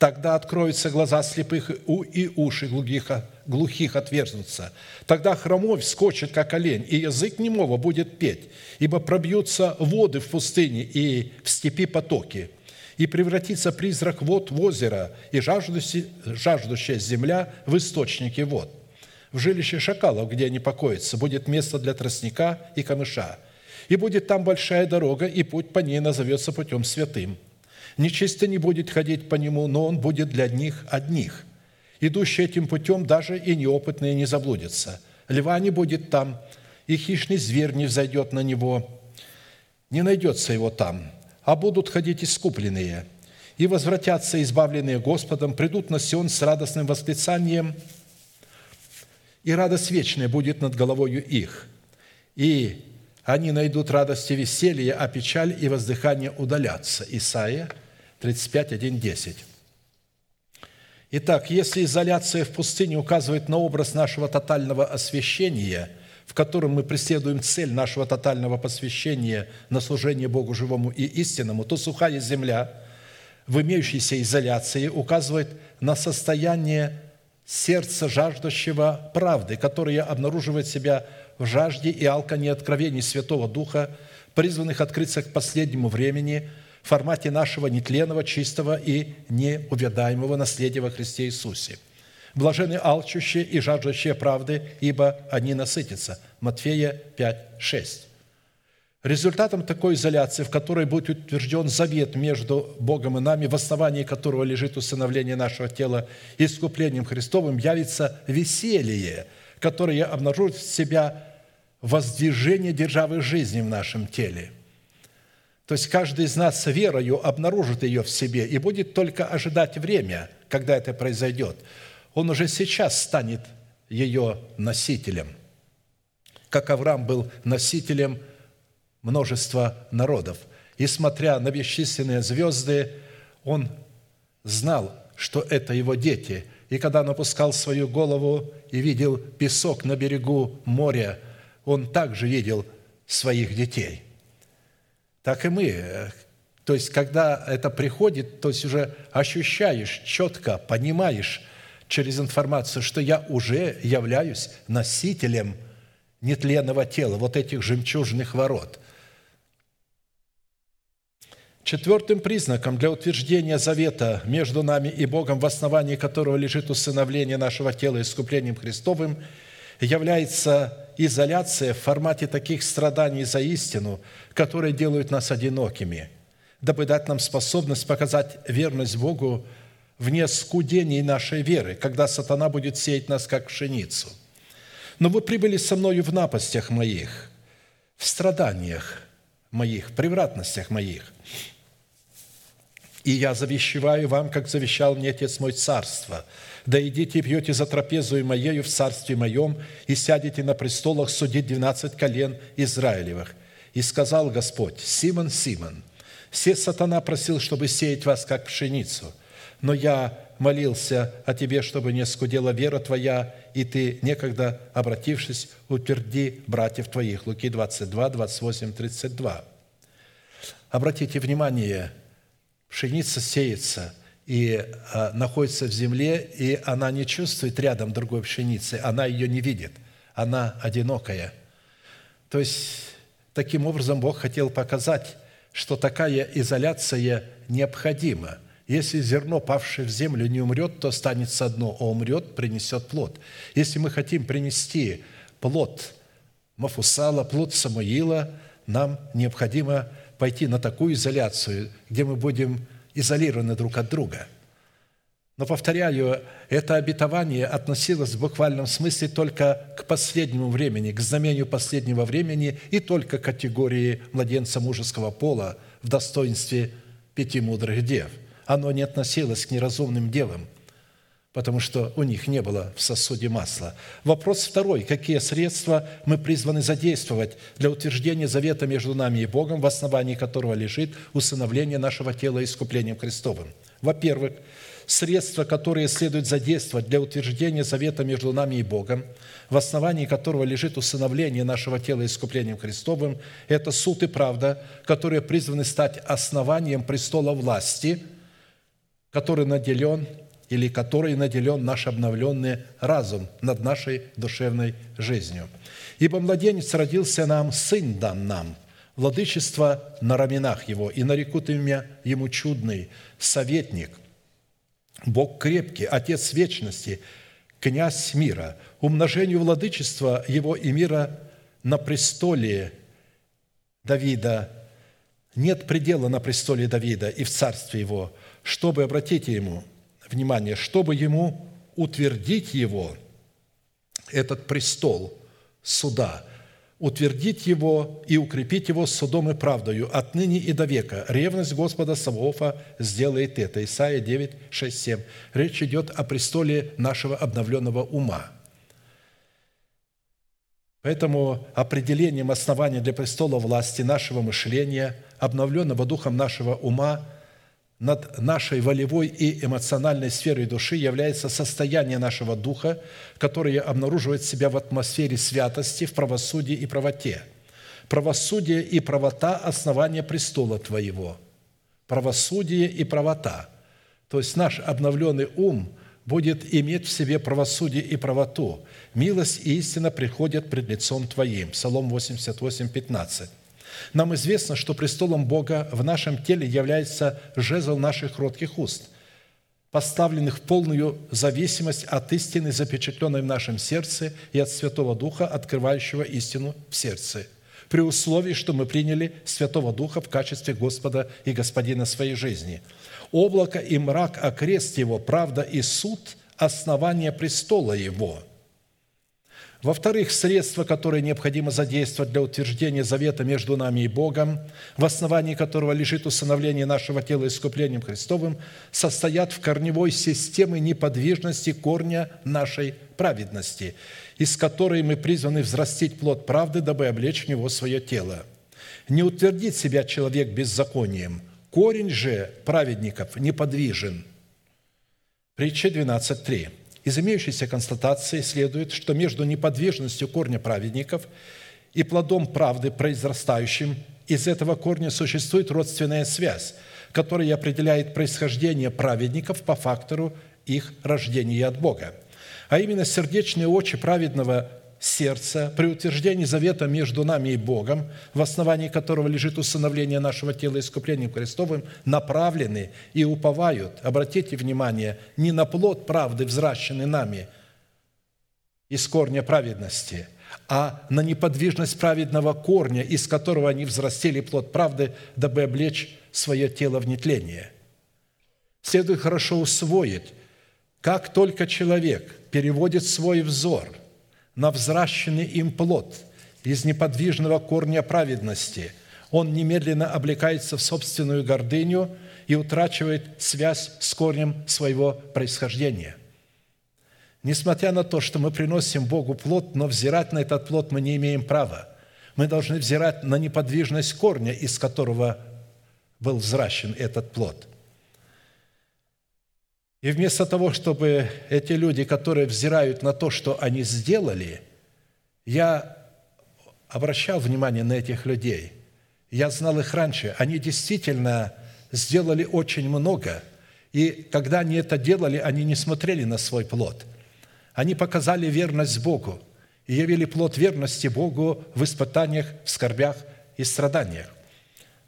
Тогда откроются глаза слепых и уши глухих, глухих отверзнутся. Тогда хромовь скочит, как олень, и язык немого будет петь, ибо пробьются воды в пустыне и в степи потоки, и превратится призрак вод в озеро, и жаждущая земля в источники вод. В жилище шакалов, где они покоятся, будет место для тростника и камыша, и будет там большая дорога, и путь по ней назовется путем святым – Нечисто не будет ходить по нему, но он будет для них одних. Идущий этим путем даже и неопытные не заблудятся. Льва не будет там, и хищный зверь не взойдет на него, не найдется его там, а будут ходить искупленные, и возвратятся избавленные Господом, придут на Сион с радостным восклицанием, и радость вечная будет над головою их. И они найдут радость и веселье, а печаль и воздыхание удалятся. Исайя 35, 1, 10. Итак, если изоляция в пустыне указывает на образ нашего тотального освящения, в котором мы преследуем цель нашего тотального посвящения на служение Богу живому и истинному, то сухая земля в имеющейся изоляции указывает на состояние сердца жаждущего правды, которое обнаруживает себя в жажде и алкане откровений Святого Духа, призванных открыться к последнему времени в формате нашего нетленного, чистого и неувядаемого наследия во Христе Иисусе. Блажены алчущие и жаждущие правды, ибо они насытятся. Матфея 5, 6. Результатом такой изоляции, в которой будет утвержден завет между Богом и нами, в основании которого лежит усыновление нашего тела искуплением Христовым, явится веселье, которое обнаружит в себя воздвижение державы жизни в нашем теле. То есть каждый из нас верою обнаружит ее в себе и будет только ожидать время, когда это произойдет. Он уже сейчас станет ее носителем, как Авраам был носителем множества народов. И смотря на бесчисленные звезды, он знал, что это его дети. И когда он опускал свою голову и видел песок на берегу моря, он также видел своих детей. Так и мы. То есть, когда это приходит, то есть уже ощущаешь четко, понимаешь через информацию, что я уже являюсь носителем нетленного тела, вот этих жемчужных ворот. Четвертым признаком для утверждения завета между нами и Богом, в основании которого лежит усыновление нашего тела искуплением Христовым, является изоляция в формате таких страданий за истину, которые делают нас одинокими, дабы дать нам способность показать верность Богу вне скудений нашей веры, когда сатана будет сеять нас, как пшеницу. Но вы прибыли со мною в напастях моих, в страданиях моих, в превратностях моих – и я завещеваю вам, как завещал мне Отец мой царство. Да идите и пьете за трапезу моею в царстве моем, и сядете на престолах судить двенадцать колен Израилевых. И сказал Господь, Симон, Симон, все сатана просил, чтобы сеять вас, как пшеницу, но я молился о тебе, чтобы не скудела вера твоя, и ты, некогда обратившись, утверди братьев твоих». Луки 22, 28, 32. Обратите внимание, пшеница сеется и а, находится в земле, и она не чувствует рядом другой пшеницы, она ее не видит, она одинокая. То есть, таким образом Бог хотел показать, что такая изоляция необходима. Если зерно, павшее в землю, не умрет, то останется одно, а умрет, принесет плод. Если мы хотим принести плод Мафусала, плод Самуила, нам необходимо пойти на такую изоляцию, где мы будем изолированы друг от друга. Но, повторяю, это обетование относилось в буквальном смысле только к последнему времени, к знамению последнего времени и только к категории младенца мужеского пола в достоинстве пяти мудрых дев. Оно не относилось к неразумным девам – потому что у них не было в сосуде масла. Вопрос второй. Какие средства мы призваны задействовать для утверждения завета между нами и Богом, в основании которого лежит усыновление нашего тела искуплением Христовым? Во-первых, средства, которые следует задействовать для утверждения завета между нами и Богом, в основании которого лежит усыновление нашего тела искуплением Христовым, это суд и правда, которые призваны стать основанием престола власти, который наделен или который наделен наш обновленный разум над нашей душевной жизнью. Ибо младенец родился нам, сын дан нам, владычество на раменах его, и нарекут имя ему чудный, советник, Бог крепкий, Отец вечности, князь мира, умножению владычества его и мира на престоле Давида. Нет предела на престоле Давида и в царстве его, чтобы, обратите ему, внимание, чтобы ему утвердить его, этот престол суда, утвердить его и укрепить его судом и правдою отныне и до века. Ревность Господа Савоофа сделает это. Исайя 9, 6, 7. Речь идет о престоле нашего обновленного ума. Поэтому определением основания для престола власти нашего мышления, обновленного духом нашего ума – над нашей волевой и эмоциональной сферой души является состояние нашего духа, которое обнаруживает себя в атмосфере святости, в правосудии и правоте. Правосудие и правота – основание престола Твоего. Правосудие и правота. То есть наш обновленный ум будет иметь в себе правосудие и правоту. Милость и истина приходят пред лицом Твоим. Псалом 88, 15. Нам известно, что престолом Бога в нашем теле является жезл наших кротких уст, поставленных в полную зависимость от истины, запечатленной в нашем сердце, и от Святого Духа, открывающего истину в сердце, при условии, что мы приняли Святого Духа в качестве Господа и Господина своей жизни. Облако и мрак, а крест Его, правда и суд – основание престола Его – Во-вторых, средства, которые необходимо задействовать для утверждения завета между нами и Богом, в основании которого лежит усыновление нашего тела искуплением Христовым, состоят в корневой системе неподвижности корня нашей праведности, из которой мы призваны взрастить плод правды, дабы облечь в него свое тело. Не утвердит себя человек беззаконием. Корень же праведников неподвижен. Притча 12.3. Из имеющейся констатации следует, что между неподвижностью корня праведников и плодом правды, произрастающим из этого корня, существует родственная связь, которая определяет происхождение праведников по фактору их рождения от Бога. А именно сердечные очи праведного сердца при утверждении завета между нами и Богом, в основании которого лежит усыновление нашего тела искуплением Христовым, направлены и уповают, обратите внимание, не на плод правды, взращенный нами из корня праведности, а на неподвижность праведного корня, из которого они взрастили плод правды, дабы облечь свое тело в нетление. Следует хорошо усвоить, как только человек переводит свой взор – на взращенный им плод из неподвижного корня праведности, он немедленно облекается в собственную гордыню и утрачивает связь с корнем своего происхождения. Несмотря на то, что мы приносим Богу плод, но взирать на этот плод мы не имеем права. Мы должны взирать на неподвижность корня, из которого был взращен этот плод – и вместо того, чтобы эти люди, которые взирают на то, что они сделали, я обращал внимание на этих людей. Я знал их раньше. Они действительно сделали очень много. И когда они это делали, они не смотрели на свой плод. Они показали верность Богу и явили плод верности Богу в испытаниях, в скорбях и страданиях.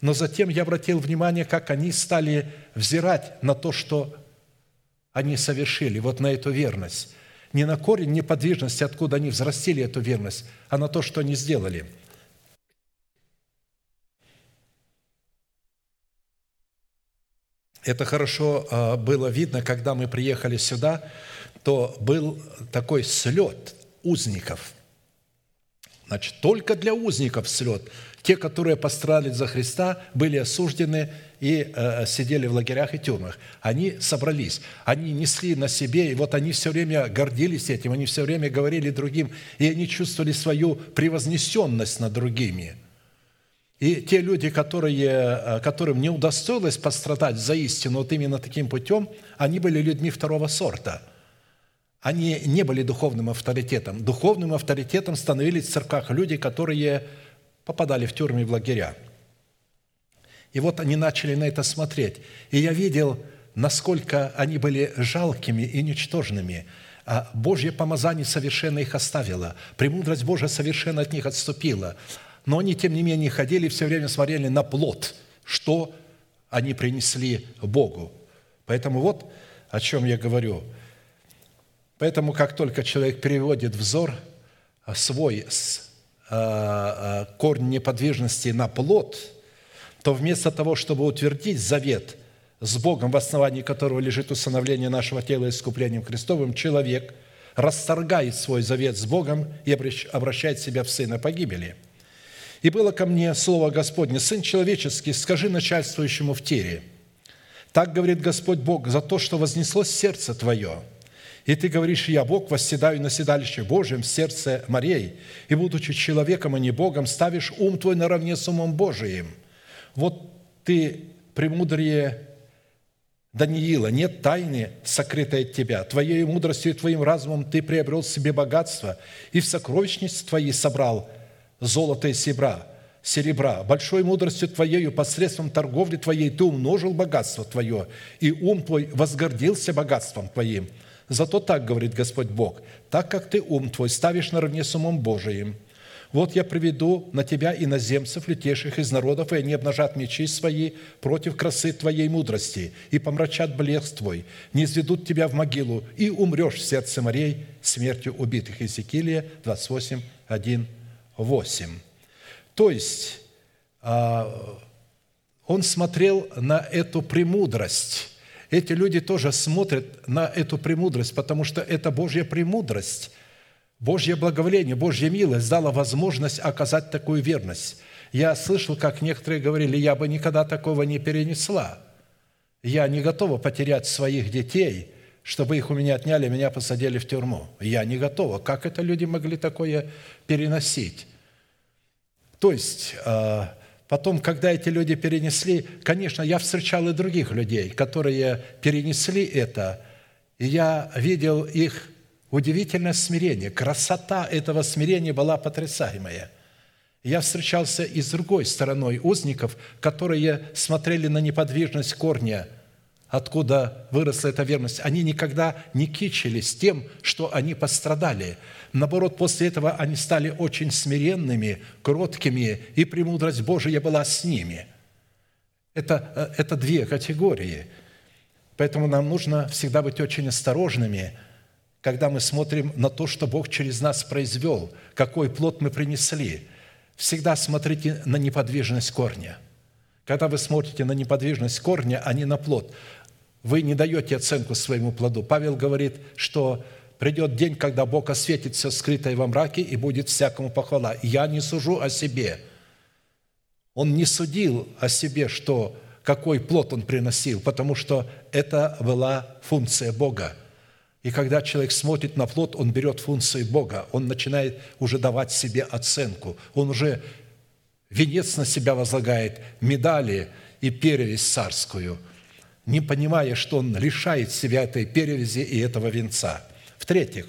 Но затем я обратил внимание, как они стали взирать на то, что они совершили, вот на эту верность. Не на корень неподвижности, откуда они взрастили эту верность, а на то, что они сделали. Это хорошо а, было видно, когда мы приехали сюда, то был такой слет узников. Значит, только для узников слет. Те, которые пострадали за Христа, были осуждены и э, сидели в лагерях и тюрьмах. Они собрались, они несли на себе, и вот они все время гордились этим, они все время говорили другим, и они чувствовали свою превознесенность над другими. И те люди, которые, э, которым не удостоилось пострадать за истину вот именно таким путем, они были людьми второго сорта – они не были духовным авторитетом. Духовным авторитетом становились в церквах люди, которые попадали в тюрьмы и в лагеря. И вот они начали на это смотреть. И я видел, насколько они были жалкими и ничтожными. А Божье помазание совершенно их оставило. Премудрость Божия совершенно от них отступила. Но они, тем не менее, ходили и все время смотрели на плод, что они принесли Богу. Поэтому вот о чем я говорю. Поэтому, как только человек переводит взор свой с а, а, корень неподвижности на плод – то вместо того, чтобы утвердить завет с Богом, в основании которого лежит усыновление нашего тела искуплением Христовым, человек расторгает свой завет с Богом и обращает себя в сына погибели. «И было ко мне слово Господне, Сын человеческий, скажи начальствующему в тире, так говорит Господь Бог, за то, что вознеслось сердце твое, и ты говоришь, я Бог, восседаю на седалище Божьем в сердце морей, и, будучи человеком, а не Богом, ставишь ум твой наравне с умом Божиим – вот ты премудрее Даниила, нет тайны, сокрытой от тебя. Твоей мудростью и твоим разумом ты приобрел себе богатство, и в сокровищнице твоей собрал золото и серебра, серебра. Большой мудростью твоею посредством торговли твоей ты умножил богатство твое, и ум твой возгордился богатством твоим. Зато так говорит Господь Бог, так как ты ум твой ставишь наравне с умом Божиим – вот я приведу на тебя иноземцев, летевших из народов, и они обнажат мечи свои против красы твоей мудрости, и помрачат блеск твой, не изведут тебя в могилу, и умрешь в сердце морей смертью убитых». Иезекиилия 28, 1, 8. То есть, а, он смотрел на эту премудрость. Эти люди тоже смотрят на эту премудрость, потому что это Божья премудрость – Божье благоволение, Божья милость дала возможность оказать такую верность. Я слышал, как некоторые говорили, я бы никогда такого не перенесла. Я не готова потерять своих детей, чтобы их у меня отняли, меня посадили в тюрьму. Я не готова. Как это люди могли такое переносить? То есть, а, потом, когда эти люди перенесли, конечно, я встречал и других людей, которые перенесли это, и я видел их удивительное смирение. Красота этого смирения была потрясаемая. Я встречался и с другой стороной узников, которые смотрели на неподвижность корня – откуда выросла эта верность, они никогда не кичились тем, что они пострадали. Наоборот, после этого они стали очень смиренными, кроткими, и премудрость Божия была с ними. Это, э, это две категории. Поэтому нам нужно всегда быть очень осторожными, когда мы смотрим на то, что Бог через нас произвел, какой плод мы принесли. Всегда смотрите на неподвижность корня – когда вы смотрите на неподвижность корня, а не на плод, вы не даете оценку своему плоду. Павел говорит, что придет день, когда Бог осветит все скрытое во мраке, и будет всякому похвала. Я не сужу о себе. Он не судил о себе, что какой плод он приносил, потому что это была функция Бога. И когда человек смотрит на плод, он берет функции Бога, он начинает уже давать себе оценку, он уже венец на себя возлагает, медали и перевесь царскую – не понимая, что он лишает себя этой перевязи и этого венца. В-третьих,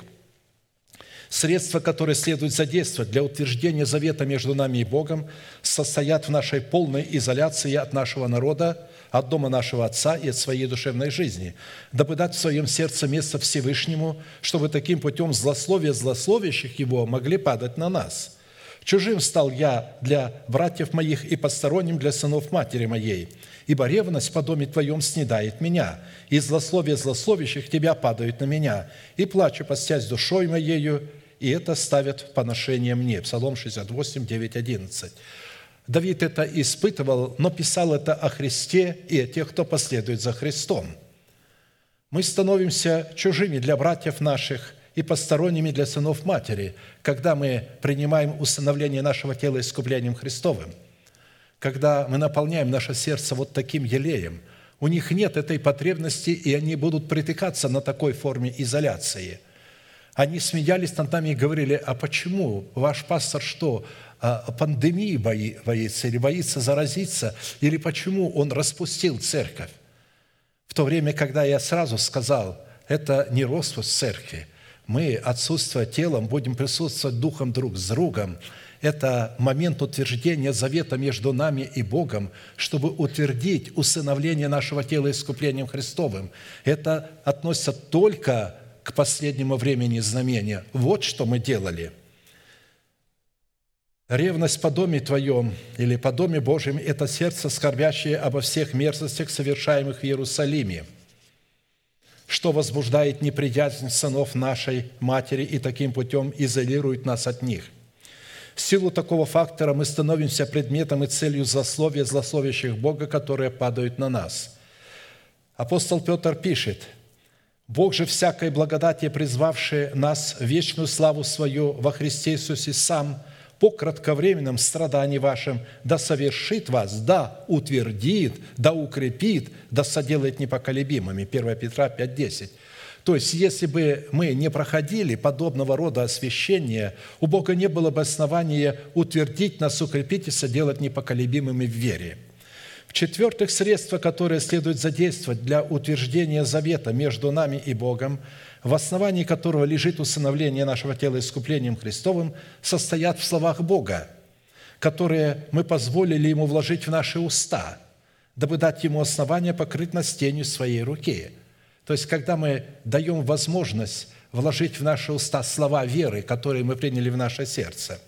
средства, которые следует задействовать для утверждения завета между нами и Богом, состоят в нашей полной изоляции от нашего народа, от дома нашего Отца и от своей душевной жизни, дабы дать в своем сердце место Всевышнему, чтобы таким путем злословия злословящих Его могли падать на нас. Чужим стал я для братьев моих и посторонним для сынов матери моей – ибо ревность по доме Твоем снедает меня, и злословие злословящих Тебя падают на меня, и плачу, постясь душой моею, и это ставят в поношение мне». Псалом 68, 9, 11. Давид это испытывал, но писал это о Христе и о тех, кто последует за Христом. Мы становимся чужими для братьев наших и посторонними для сынов матери, когда мы принимаем усыновление нашего тела искуплением Христовым – когда мы наполняем наше сердце вот таким елеем, у них нет этой потребности, и они будут притыкаться на такой форме изоляции. Они смеялись над нами и говорили, а почему ваш пастор что, пандемии боится или боится заразиться, или почему он распустил церковь? В то время, когда я сразу сказал, это не распуск церкви, мы, отсутствуя телом, будем присутствовать духом друг с другом – это момент утверждения завета между нами и Богом, чтобы утвердить усыновление нашего тела искуплением Христовым. Это относится только к последнему времени знамения. Вот что мы делали. Ревность по доме Твоем или по доме Божьем – это сердце, скорбящее обо всех мерзостях, совершаемых в Иерусалиме, что возбуждает неприязнь сынов нашей матери и таким путем изолирует нас от них. В силу такого фактора мы становимся предметом и целью злословия злословящих Бога, которые падают на нас. Апостол Петр пишет, «Бог же всякой благодати, призвавший нас в вечную славу свою во Христе Иисусе Сам, по кратковременном страдании вашим, да совершит вас, да утвердит, да укрепит, да соделает непоколебимыми». 1 Петра 5,10. То есть, если бы мы не проходили подобного рода освящения, у Бога не было бы основания утвердить нас, укрепить и соделать непоколебимыми в вере. В-четвертых, средства, которые следует задействовать для утверждения завета между нами и Богом, в основании которого лежит усыновление нашего тела искуплением Христовым, состоят в словах Бога, которые мы позволили Ему вложить в наши уста, дабы дать Ему основание покрыть нас тенью своей руки – то есть, когда мы даем возможность вложить в наши уста слова веры, которые мы приняли в наше сердце.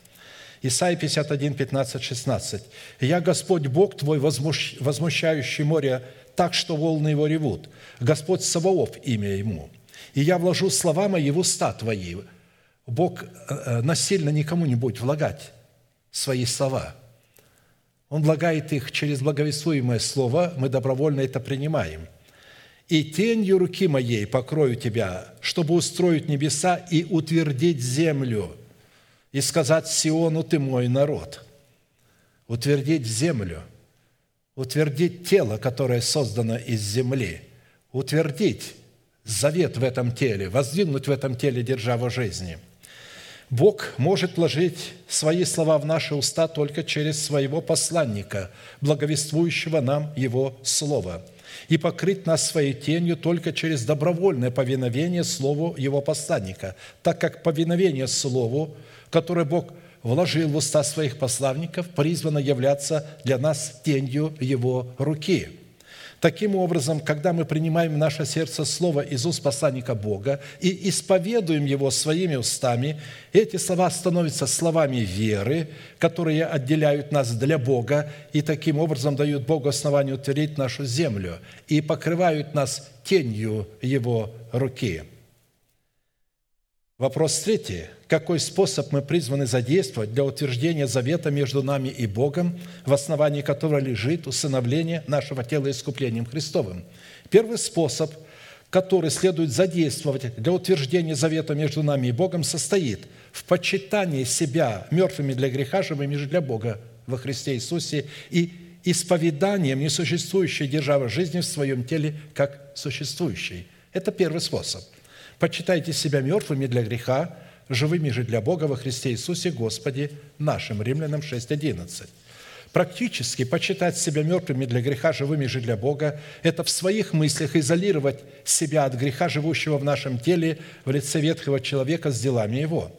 Исайя 51, 15, 16. «Я Господь Бог твой, возмущающий море так, что волны его ревут. Господь Саваоф имя ему. И я вложу слова мои в уста твои». Бог э, э, насильно никому не будет влагать свои слова. Он влагает их через благовествуемое слово, мы добровольно это принимаем – и тенью руки моей покрою тебя, чтобы устроить небеса и утвердить землю, и сказать Сиону, ты мой народ». Утвердить землю, утвердить тело, которое создано из земли, утвердить завет в этом теле, воздвигнуть в этом теле державу жизни. Бог может вложить свои слова в наши уста только через своего посланника, благовествующего нам Его Слово – и покрыть нас своей тенью только через добровольное повиновение Слову Его посланника, так как повиновение Слову, которое Бог вложил в уста своих посланников, призвано являться для нас тенью Его руки – Таким образом, когда мы принимаем в наше сердце Слово из уст посланника Бога и исповедуем его своими устами, эти слова становятся словами веры, которые отделяют нас для Бога и таким образом дают Богу основание утвердить нашу землю и покрывают нас тенью Его руки – Вопрос третий. Какой способ мы призваны задействовать для утверждения завета между нами и Богом, в основании которого лежит усыновление нашего тела искуплением Христовым? Первый способ, который следует задействовать для утверждения завета между нами и Богом, состоит в почитании себя мертвыми для греха, живыми же для Бога во Христе Иисусе и исповеданием несуществующей державы жизни в своем теле как существующей. Это первый способ – Почитайте себя мертвыми для греха, живыми же для Бога во Христе Иисусе Господе нашим». Римлянам 6.11. Практически почитать себя мертвыми для греха, живыми же для Бога – это в своих мыслях изолировать себя от греха, живущего в нашем теле в лице ветхого человека с делами его.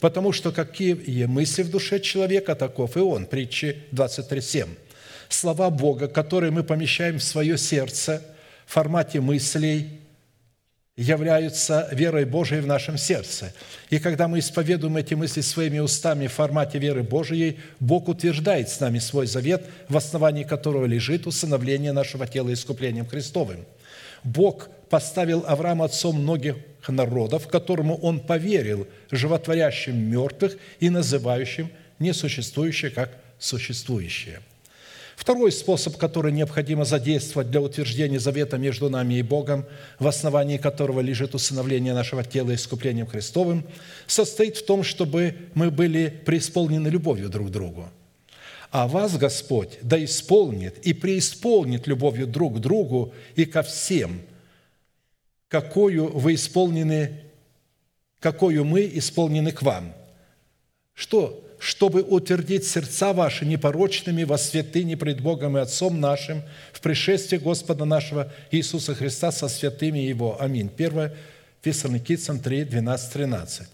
Потому что какие мысли в душе человека, таков и он. Притчи 23.7. Слова Бога, которые мы помещаем в свое сердце в формате мыслей, являются верой Божией в нашем сердце. И когда мы исповедуем эти мысли своими устами в формате веры Божией, Бог утверждает с нами свой завет, в основании которого лежит усыновление нашего тела искуплением Христовым. Бог поставил Авраама отцом многих народов, которому он поверил, животворящим мертвых и называющим несуществующее как существующее – Второй способ, который необходимо задействовать для утверждения завета между нами и Богом, в основании которого лежит усыновление нашего тела искуплением Христовым, состоит в том, чтобы мы были преисполнены любовью друг к другу. А вас Господь да исполнит и преисполнит любовью друг к другу и ко всем, какую вы исполнены, какую мы исполнены к вам. Что чтобы утвердить сердца ваши непорочными во святыне пред Богом и Отцом нашим в пришествии Господа нашего Иисуса Христа со святыми Его. Аминь. 1 Фессалоникийцам 3, 12, 13.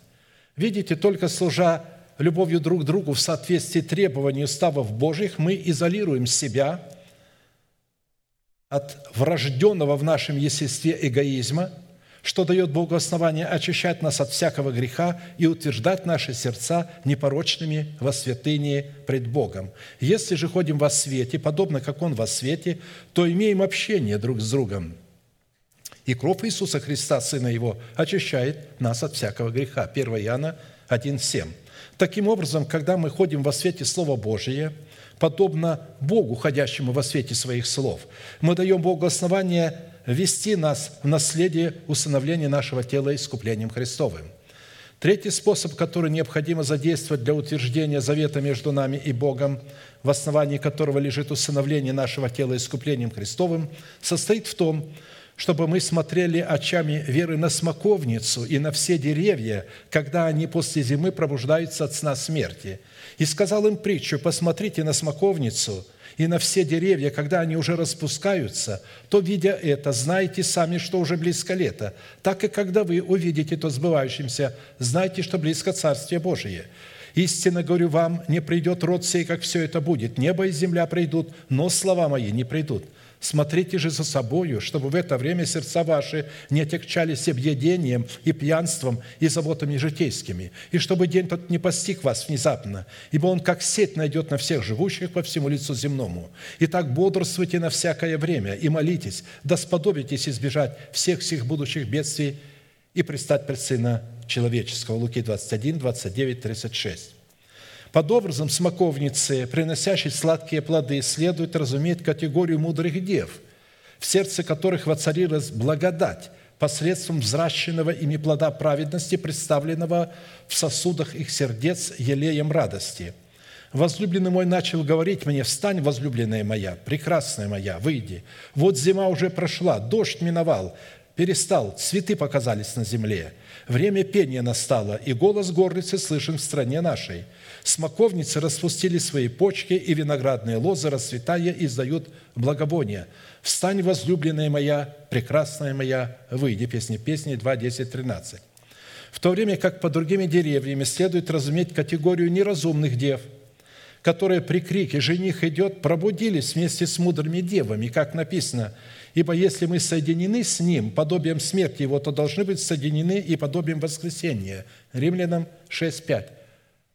Видите, только служа любовью друг к другу в соответствии требований уставов Божьих, мы изолируем себя от врожденного в нашем естестве эгоизма – что дает Богу основание очищать нас от всякого греха и утверждать наши сердца непорочными во святыне пред Богом. Если же ходим во свете, подобно как Он во свете, то имеем общение друг с другом. И кровь Иисуса Христа, Сына Его, очищает нас от всякого греха. 1 Иоанна 1,7. Таким образом, когда мы ходим во свете Слова Божия, подобно Богу, ходящему во свете своих слов, мы даем Богу основание ввести нас в наследие усыновления нашего тела искуплением Христовым. Третий способ, который необходимо задействовать для утверждения завета между нами и Богом, в основании которого лежит усыновление нашего тела искуплением Христовым, состоит в том, чтобы мы смотрели очами веры на смоковницу и на все деревья, когда они после зимы пробуждаются от сна смерти. И сказал им притчу, посмотрите на смоковницу – и на все деревья, когда они уже распускаются, то, видя это, знаете сами, что уже близко лето. Так и когда вы увидите то сбывающимся, знайте, что близко Царствие Божие. Истинно говорю вам, не придет род сей, как все это будет. Небо и земля придут, но слова мои не придут. Смотрите же за собою, чтобы в это время сердца ваши не отягчались объедением и пьянством и заботами житейскими, и чтобы день тот не постиг вас внезапно, ибо он как сеть найдет на всех живущих по всему лицу земному. Итак, бодрствуйте на всякое время и молитесь, да сподобитесь избежать всех всех будущих бедствий и предстать пред Сына Человеческого». Луки 21, 29, 36. Под образом смоковницы, приносящей сладкие плоды, следует разуметь категорию мудрых дев, в сердце которых воцарилась благодать посредством взращенного ими плода праведности, представленного в сосудах их сердец елеем радости. Возлюбленный мой начал говорить мне, «Встань, возлюбленная моя, прекрасная моя, выйди. Вот зима уже прошла, дождь миновал, перестал, цветы показались на земле. Время пения настало, и голос горлицы слышен в стране нашей. Смоковницы распустили свои почки, и виноградные лозы, расцветая, издают благовония. «Встань, возлюбленная моя, прекрасная моя, выйди». Песни песни 2, 10, 13. В то время как по другими деревьями следует разуметь категорию неразумных дев, которые при крике «Жених идет!» пробудились вместе с мудрыми девами, как написано – Ибо если мы соединены с Ним подобием смерти Его, то должны быть соединены и подобием воскресения. Римлянам 6.5.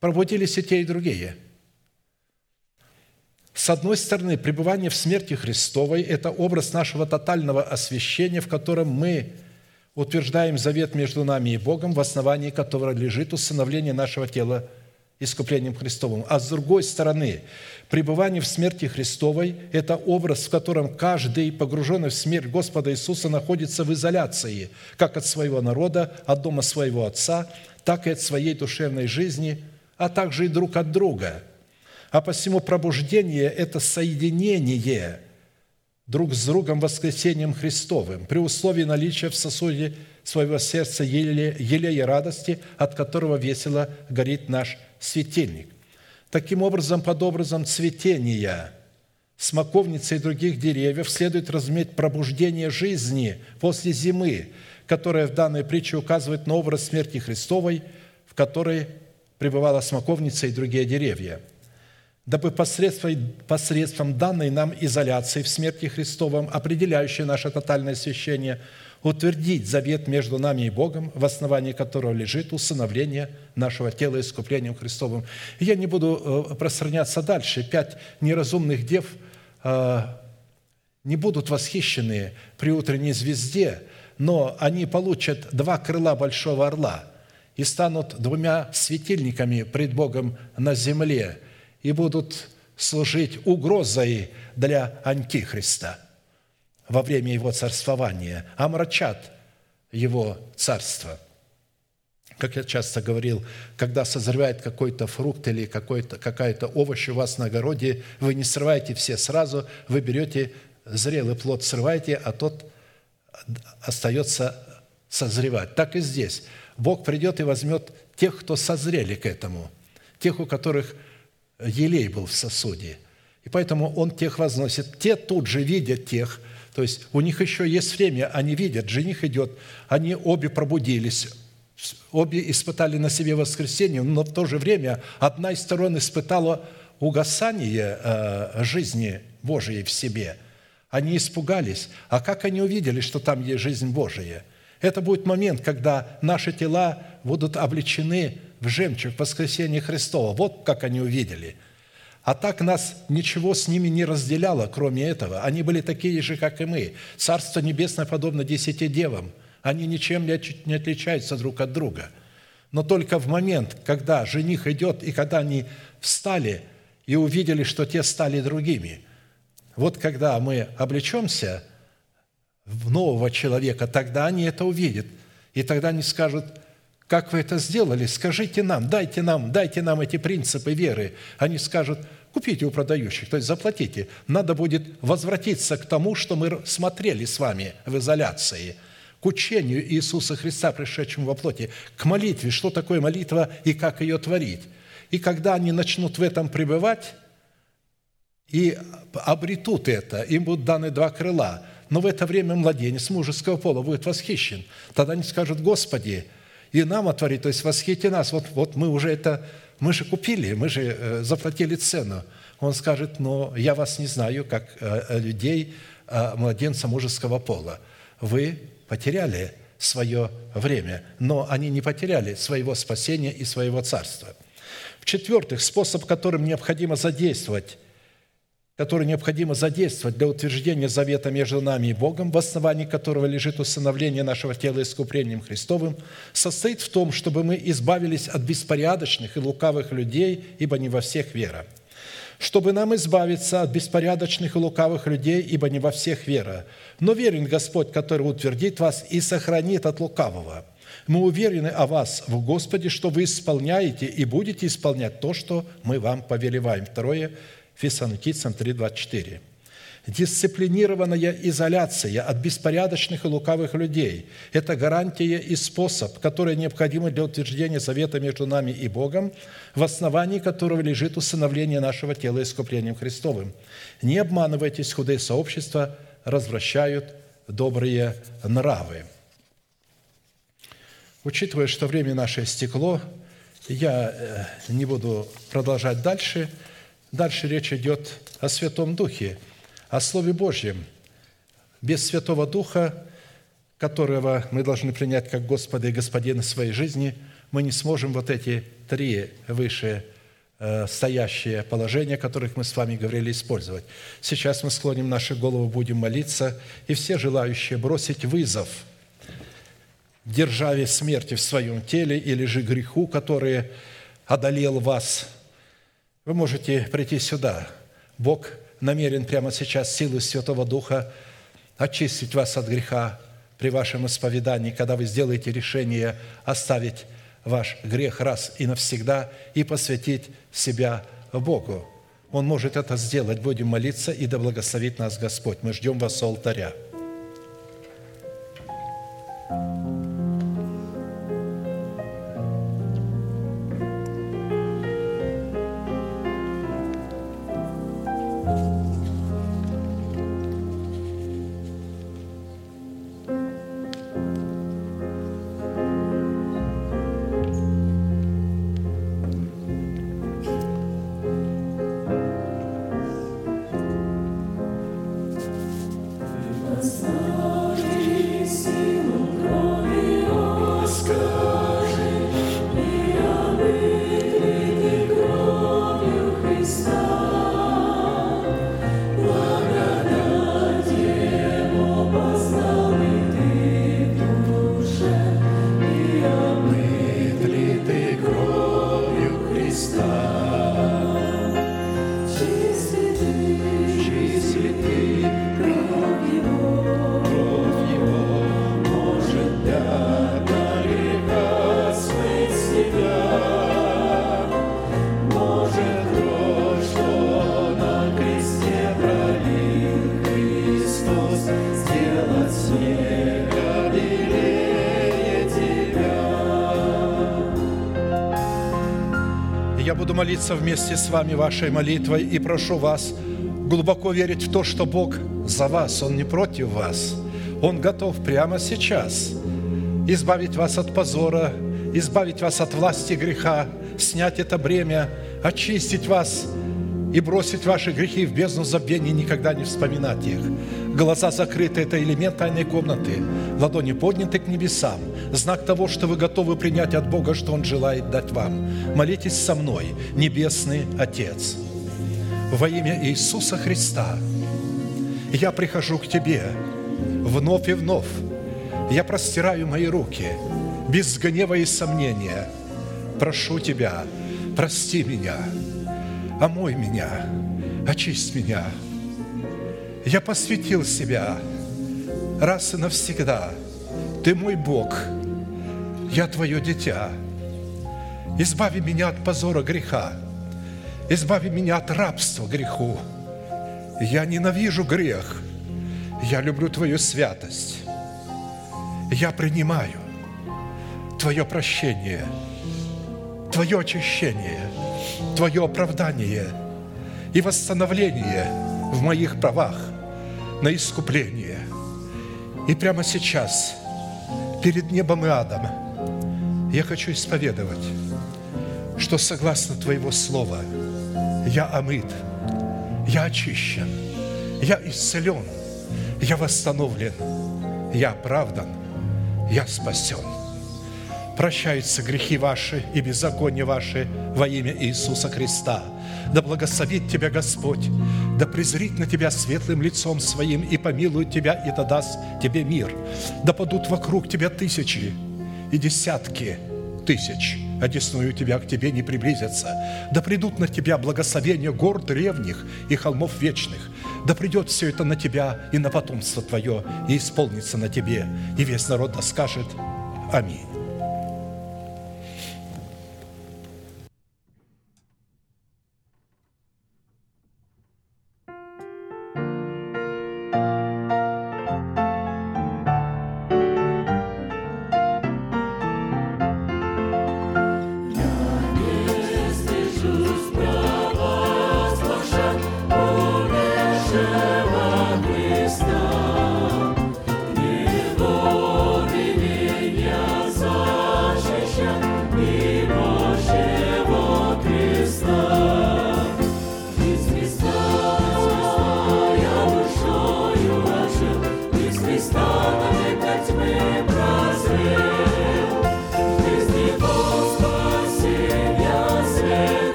Пробудились и те, и другие. С одной стороны, пребывание в смерти Христовой – это образ нашего тотального освящения, в котором мы утверждаем завет между нами и Богом, в основании которого лежит усыновление нашего тела искуплением Христовым. А с другой стороны, Пребывание в смерти Христовой – это образ, в котором каждый, погруженный в смерть Господа Иисуса, находится в изоляции, как от своего народа, от дома своего Отца, так и от своей душевной жизни, а также и друг от друга. А посему пробуждение – это соединение друг с другом воскресением Христовым, при условии наличия в сосуде своего сердца елея радости, от которого весело горит наш светильник. Таким образом, под образом цветения смоковницы и других деревьев следует разуметь пробуждение жизни после зимы, которая в данной притче указывает на образ смерти Христовой, в которой пребывала смоковница и другие деревья. Дабы посредством, посредством данной нам изоляции в смерти Христовом, определяющей наше тотальное освящение – утвердить завет между нами и Богом, в основании которого лежит усыновление нашего тела искуплением Христовым. Я не буду э, пространяться дальше. Пять неразумных дев э, не будут восхищены при утренней звезде, но они получат два крыла большого орла и станут двумя светильниками пред Богом на земле и будут служить угрозой для Антихриста – во время его царствования, омрачат его царство. Как я часто говорил, когда созревает какой-то фрукт или какая-то овощ у вас на огороде, вы не срываете все сразу, вы берете зрелый плод, срываете, а тот остается созревать. Так и здесь. Бог придет и возьмет тех, кто созрели к этому, тех, у которых елей был в сосуде. И поэтому Он тех возносит. Те тут же видят тех, то есть у них еще есть время, они видят, жених идет, они обе пробудились, обе испытали на себе воскресенье, но в то же время одна из сторон испытала угасание э, жизни Божией в себе. Они испугались. А как они увидели, что там есть жизнь Божия? Это будет момент, когда наши тела будут облечены в жемчуг воскресения Христова. Вот как они увидели – а так нас ничего с ними не разделяло, кроме этого. Они были такие же, как и мы. Царство Небесное подобно десяти девам. Они ничем не отличаются друг от друга. Но только в момент, когда жених идет, и когда они встали и увидели, что те стали другими, вот когда мы облечемся в нового человека, тогда они это увидят. И тогда они скажут – как вы это сделали? Скажите нам, дайте нам, дайте нам эти принципы веры. Они скажут, купите у продающих, то есть заплатите. Надо будет возвратиться к тому, что мы смотрели с вами в изоляции, к учению Иисуса Христа, пришедшему во плоти, к молитве, что такое молитва и как ее творить. И когда они начнут в этом пребывать и обретут это, им будут даны два крыла, но в это время младенец мужеского пола будет восхищен. Тогда они скажут, Господи, и нам отвори, то есть восхити нас. Вот, вот мы уже это, мы же купили, мы же э, заплатили цену. Он скажет, но я вас не знаю, как э, э, людей, младенца мужеского пола. Вы потеряли свое время, но они не потеряли своего спасения и своего царства. В-четвертых, способ, которым необходимо задействовать который необходимо задействовать для утверждения завета между нами и Богом, в основании которого лежит установление нашего тела искуплением Христовым, состоит в том, чтобы мы избавились от беспорядочных и лукавых людей, ибо не во всех вера. чтобы нам избавиться от беспорядочных и лукавых людей, ибо не во всех вера. Но верен Господь, который утвердит вас и сохранит от лукавого. Мы уверены о вас в Господе, что вы исполняете и будете исполнять то, что мы вам повелеваем. Второе Фессалоникийцам 3,24. Дисциплинированная изоляция от беспорядочных и лукавых людей – это гарантия и способ, который необходим для утверждения завета между нами и Богом, в основании которого лежит усыновление нашего тела искуплением Христовым. Не обманывайтесь, худые сообщества развращают добрые нравы. Учитывая, что время наше стекло, я э, не буду продолжать дальше. Дальше речь идет о Святом Духе – о Слове Божьем. Без Святого Духа, которого мы должны принять как Господа и Господина своей жизни, мы не сможем вот эти три выше э, стоящие положения, о которых мы с вами говорили, использовать. Сейчас мы склоним наши головы, будем молиться, и все желающие бросить вызов державе смерти в своем теле или же греху, который одолел вас, вы можете прийти сюда. Бог намерен прямо сейчас силой Святого Духа очистить вас от греха при вашем исповедании, когда вы сделаете решение оставить ваш грех раз и навсегда и посвятить себя Богу. Он может это сделать. Будем молиться, и да благословит нас Господь. Мы ждем вас у алтаря. Молиться вместе с вами вашей молитвой и прошу вас глубоко верить в то, что Бог за вас, Он не против вас. Он готов прямо сейчас избавить вас от позора, избавить вас от власти греха, снять это бремя, очистить вас и бросить ваши грехи в бездну забвения никогда не вспоминать их. Глаза закрыты – это элемент тайной комнаты. Ладони подняты к небесам. Знак того, что вы готовы принять от Бога, что Он желает дать вам. Молитесь со мной, Небесный Отец. Во имя Иисуса Христа я прихожу к Тебе вновь и вновь. Я простираю мои руки без гнева и сомнения. Прошу Тебя, прости меня – омой меня, очисть меня. Я посвятил себя раз и навсегда. Ты мой Бог, я Твое дитя. Избави меня от позора греха, избави меня от рабства греху. Я ненавижу грех, я люблю Твою святость. Я принимаю Твое прощение, Твое очищение – Твое оправдание и восстановление в моих правах на искупление. И прямо сейчас, перед небом и адом, я хочу исповедовать, что согласно Твоего Слова я омыт, я очищен, я исцелен, я восстановлен, я оправдан, я спасен прощаются грехи ваши и беззакония ваши во имя Иисуса Христа. Да благословит тебя Господь, да презрит на тебя светлым лицом своим и помилует тебя, и да даст тебе мир. Да падут вокруг тебя тысячи и десятки тысяч, одесную тебя к тебе не приблизятся. Да придут на тебя благословения гор древних и холмов вечных. Да придет все это на тебя и на потомство твое, и исполнится на тебе. И весь народ да скажет Аминь.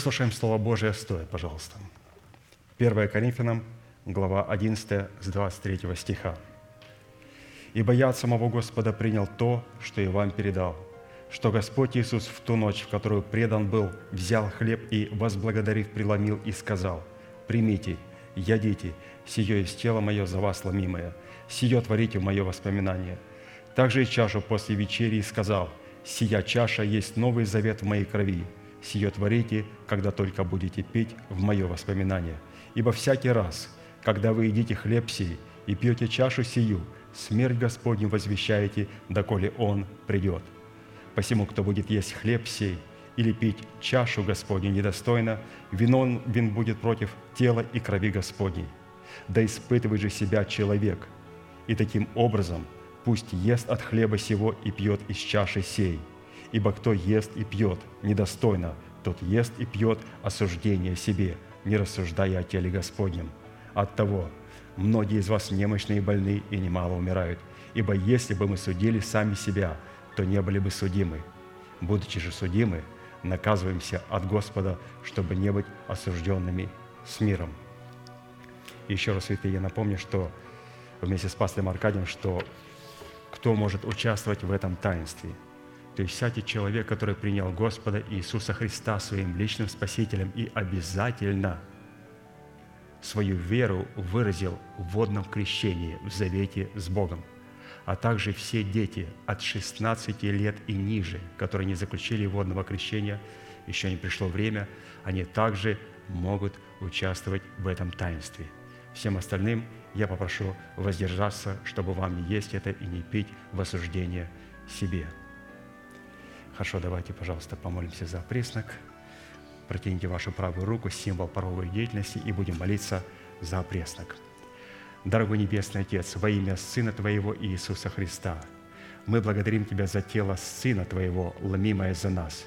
Выслушаем Слово Божие стоя, пожалуйста. 1 Коринфянам, глава 11, с 23 стиха. «Ибо я от самого Господа принял то, что и вам передал, что Господь Иисус в ту ночь, в которую предан был, взял хлеб и, возблагодарив, преломил и сказал, «Примите, ядите, сие из тела мое за вас ломимое, сие творите в мое воспоминание». Также и чашу после вечери сказал, «Сия чаша есть новый завет в моей крови, сие творите, когда только будете пить в мое воспоминание. Ибо всякий раз, когда вы едите хлеб сей и пьете чашу сию, смерть Господню возвещаете, доколе Он придет. Посему, кто будет есть хлеб сей или пить чашу Господню недостойно, виновен вин будет против тела и крови Господней. Да испытывает же себя человек, и таким образом пусть ест от хлеба сего и пьет из чаши сей. Ибо кто ест и пьет недостойно, тот ест и пьет осуждение себе, не рассуждая о теле Господнем. Оттого многие из вас немощные и больны, и немало умирают. Ибо если бы мы судили сами себя, то не были бы судимы. Будучи же судимы, наказываемся от Господа, чтобы не быть осужденными с миром. Еще раз, святые, я напомню, что вместе с пастором Аркадием, что кто может участвовать в этом таинстве. То есть всякий человек, который принял Господа Иисуса Христа своим личным Спасителем и обязательно свою веру выразил в водном крещении, в завете с Богом – а также все дети от 16 лет и ниже, которые не заключили водного крещения, еще не пришло время, они также могут участвовать в этом таинстве. Всем остальным я попрошу воздержаться, чтобы вам не есть это и не пить в осуждение себе. Хорошо, давайте, пожалуйста, помолимся за преснок. Протяните вашу правую руку, символ паровой деятельности, и будем молиться за преснок. Дорогой Небесный Отец, во имя Сына Твоего Иисуса Христа, мы благодарим Тебя за тело Сына Твоего, ломимое за нас.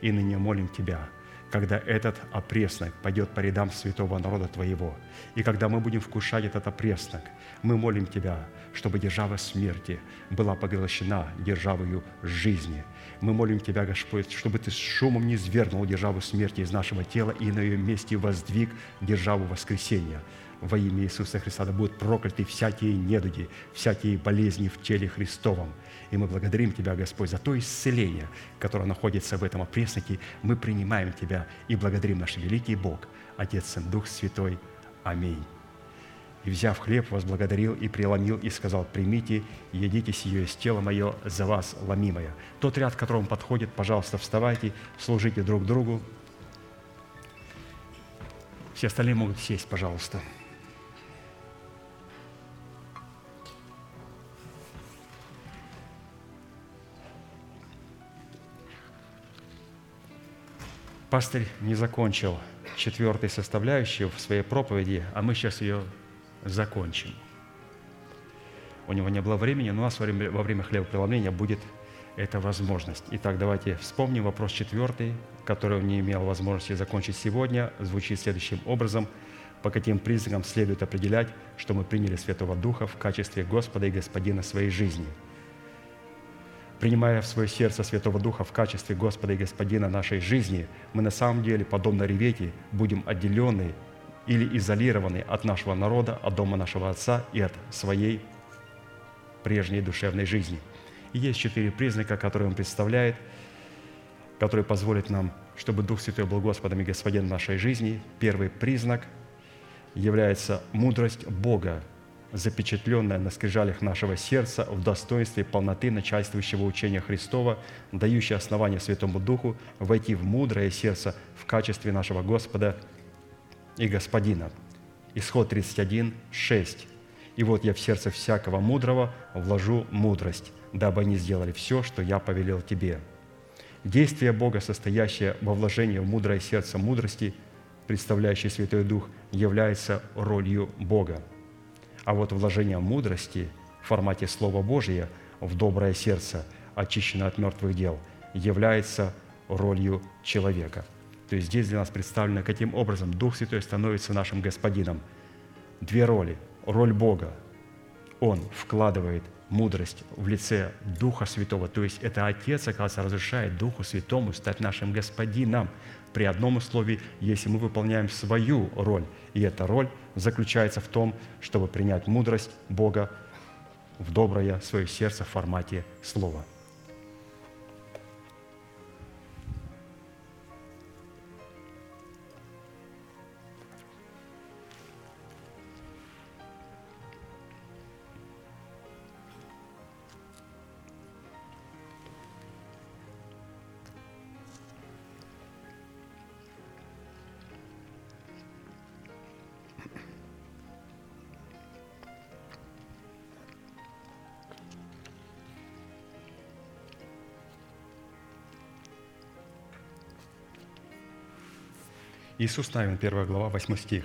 И ныне молим Тебя, когда этот опреснок пойдет по рядам святого народа Твоего, и когда мы будем вкушать этот опреснок, мы молим Тебя, чтобы держава смерти была поглощена державою жизни. Мы молим Тебя, Господь, чтобы Ты с шумом не свергнул державу смерти из нашего тела и на ее месте воздвиг державу воскресения – во имя Иисуса Христа. Да будут прокляты всякие недуги, всякие болезни в теле Христовом. И мы благодарим Тебя, Господь, за то исцеление, которое находится в этом опресноке. Мы принимаем Тебя и благодарим наш великий Бог, Отец, Сын, Дух Святой. Аминь. И, взяв хлеб, возблагодарил и преломил, и сказал, «Примите едите сие из тела мое за вас ломимое». Тот ряд, к которому подходит, пожалуйста, вставайте, служите друг другу. Все остальные могут сесть, пожалуйста. Пастырь не закончил четвертой составляющей в своей проповеди, а мы сейчас ее закончим. У него не было времени, но у нас во время, во время хлебопреломления будет эта возможность. Итак, давайте вспомним вопрос четвертый, который он не имел возможности закончить сегодня. Звучит следующим образом. По каким признакам следует определять, что мы приняли Святого Духа в качестве Господа и Господина своей жизни – принимая в свое сердце Святого Духа в качестве Господа и Господина нашей жизни, мы на самом деле, подобно Ревете, будем отделены или изолированы от нашего народа, от дома нашего Отца и от своей прежней душевной жизни. И есть четыре признака, которые Он представляет, которые позволят нам, чтобы Дух Святой был Господом и Господином нашей жизни. Первый признак является мудрость Бога запечатленное на скрижалях нашего сердца в достоинстве полноты начальствующего учения Христова, дающее основание Святому Духу войти в мудрое сердце в качестве нашего Господа и Господина. Исход 31, 6. «И вот я в сердце всякого мудрого вложу мудрость, дабы они сделали все, что я повелел тебе». Действие Бога, состоящее во вложении в мудрое сердце мудрости, представляющий Святой Дух, является ролью Бога – а вот вложение мудрости в формате Слова Божия в доброе сердце, очищенное от мертвых дел, является ролью человека. То есть здесь для нас представлено, каким образом Дух Святой становится нашим Господином. Две роли. Роль Бога. Он вкладывает мудрость в лице Духа Святого. То есть это Отец, оказывается, разрешает Духу Святому стать нашим Господином при одном условии, если мы выполняем свою роль. И эта роль заключается в том, чтобы принять мудрость Бога в доброе свое сердце в формате Слова – Иисус Навин, 1 глава, 8 стих.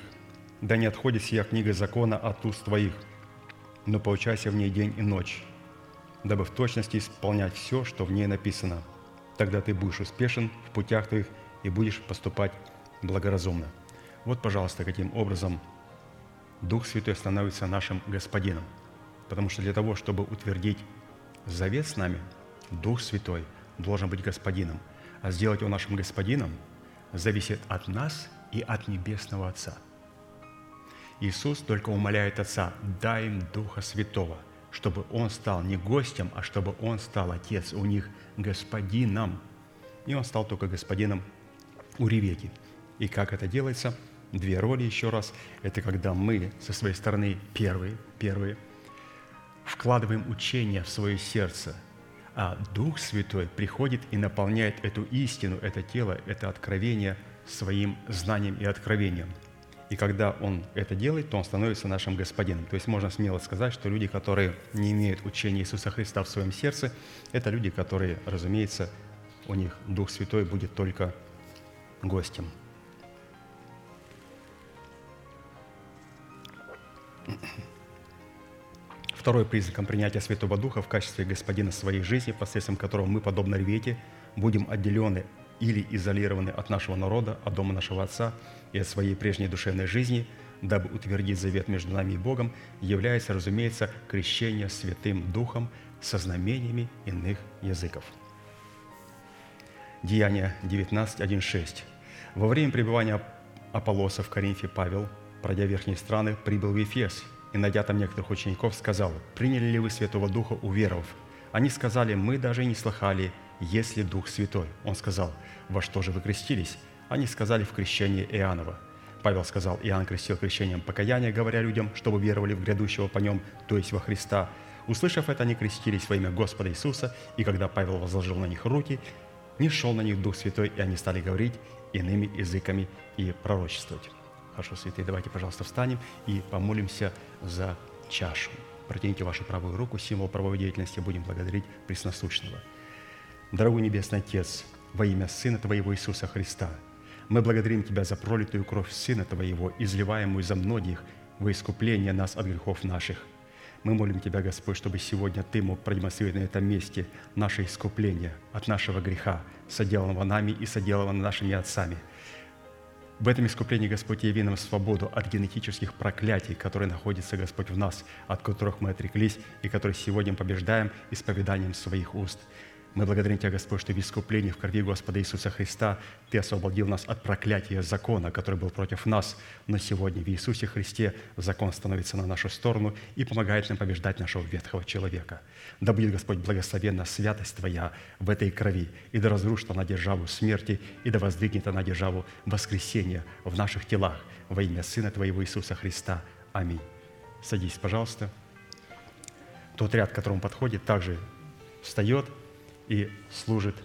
«Да не отходит сия книга закона от уст твоих, но поучайся в ней день и ночь, дабы в точности исполнять все, что в ней написано. Тогда ты будешь успешен в путях твоих и будешь поступать благоразумно. Вот, пожалуйста, каким образом Дух Святой становится нашим Господином. Потому что для того, чтобы утвердить завет с нами, Дух Святой должен быть Господином. А сделать его нашим Господином зависит от нас и от Небесного Отца. Иисус только умоляет Отца, дай им Духа Святого, чтобы Он стал не гостем, а чтобы Он стал Отец у них Господином. И Он стал только Господином у Ревеки. И как это делается? Две роли еще раз. Это когда мы со своей стороны первые, первые, вкладываем учение в свое сердце, а Дух Святой приходит и наполняет эту истину, это тело, это откровение своим знанием и откровением. И когда Он это делает, то Он становится нашим Господином. То есть можно смело сказать, что люди, которые не имеют учения Иисуса Христа в своем сердце, это люди, которые, разумеется, у них Дух Святой будет только гостем. Второй признаком принятия Святого Духа в качестве Господина своей жизни, посредством которого мы, подобно Рвете, будем отделены или изолированы от нашего народа, от дома нашего Отца и от своей прежней душевной жизни, дабы утвердить завет между нами и Богом, является, разумеется, крещение Святым Духом со знамениями иных языков. Деяние 19.1.6. Во время пребывания Аполлоса в Коринфе Павел, пройдя верхние страны, прибыл в Ефес и, найдя там некоторых учеников, сказал, «Приняли ли вы Святого Духа, уверовав?» Они сказали, «Мы даже не слыхали, есть ли Дух Святой». Он сказал, «Во что же вы крестились?» Они сказали, «В крещении Иоаннова». Павел сказал, Иоанн крестил крещением покаяния, говоря людям, чтобы веровали в грядущего по нем, то есть во Христа. Услышав это, они крестились во имя Господа Иисуса, и когда Павел возложил на них руки, не шел на них Дух Святой, и они стали говорить иными языками и пророчествовать. Хорошо, святые, давайте, пожалуйста, встанем и помолимся за чашу. Протяните вашу правую руку, символ правовой деятельности, будем благодарить Пресносущного. Дорогой Небесный Отец, во имя Сына Твоего Иисуса Христа, мы благодарим Тебя за пролитую кровь Сына Твоего, изливаемую за многих во искупление нас от грехов наших. Мы молим Тебя, Господь, чтобы сегодня Ты мог продемонстрировать на этом месте наше искупление от нашего греха, соделанного нами и соделанного нашими отцами – в этом искуплении, Господь, яви нам свободу от генетических проклятий, которые находятся, Господь, в нас, от которых мы отреклись и которые сегодня побеждаем исповеданием своих уст – мы благодарим Тебя, Господь, что в искуплении в крови Господа Иисуса Христа Ты освободил нас от проклятия закона, который был против нас. Но сегодня в Иисусе Христе закон становится на нашу сторону и помогает нам побеждать нашего ветхого человека. Да будет, Господь, благословенна святость Твоя в этой крови, и да разрушит она державу смерти, и да воздвигнет она державу воскресения в наших телах во имя Сына Твоего Иисуса Христа. Аминь. Садись, пожалуйста. Тот ряд, к которому подходит, также встает – и служит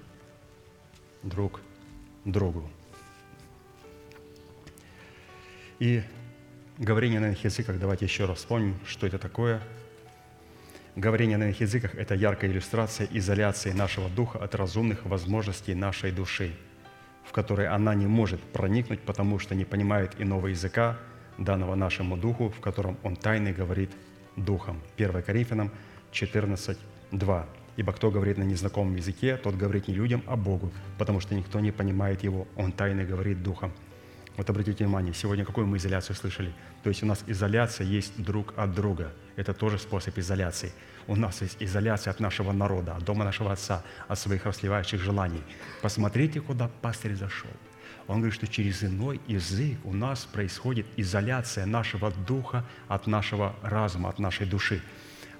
друг другу. И говорение на иных языках, давайте еще раз вспомним, что это такое. Говорение на иных языках – это яркая иллюстрация изоляции нашего духа от разумных возможностей нашей души, в которой она не может проникнуть, потому что не понимает иного языка, данного нашему духу, в котором он тайно говорит духом. 1 Коринфянам 14, 2. Ибо кто говорит на незнакомом языке, тот говорит не людям, а Богу, потому что никто не понимает его. Он тайно говорит духом. Вот обратите внимание, сегодня какую мы изоляцию слышали? То есть у нас изоляция есть друг от друга. Это тоже способ изоляции. У нас есть изоляция от нашего народа, от дома нашего отца, от своих расливающих желаний. Посмотрите, куда пастырь зашел. Он говорит, что через иной язык у нас происходит изоляция нашего духа от нашего разума, от нашей души.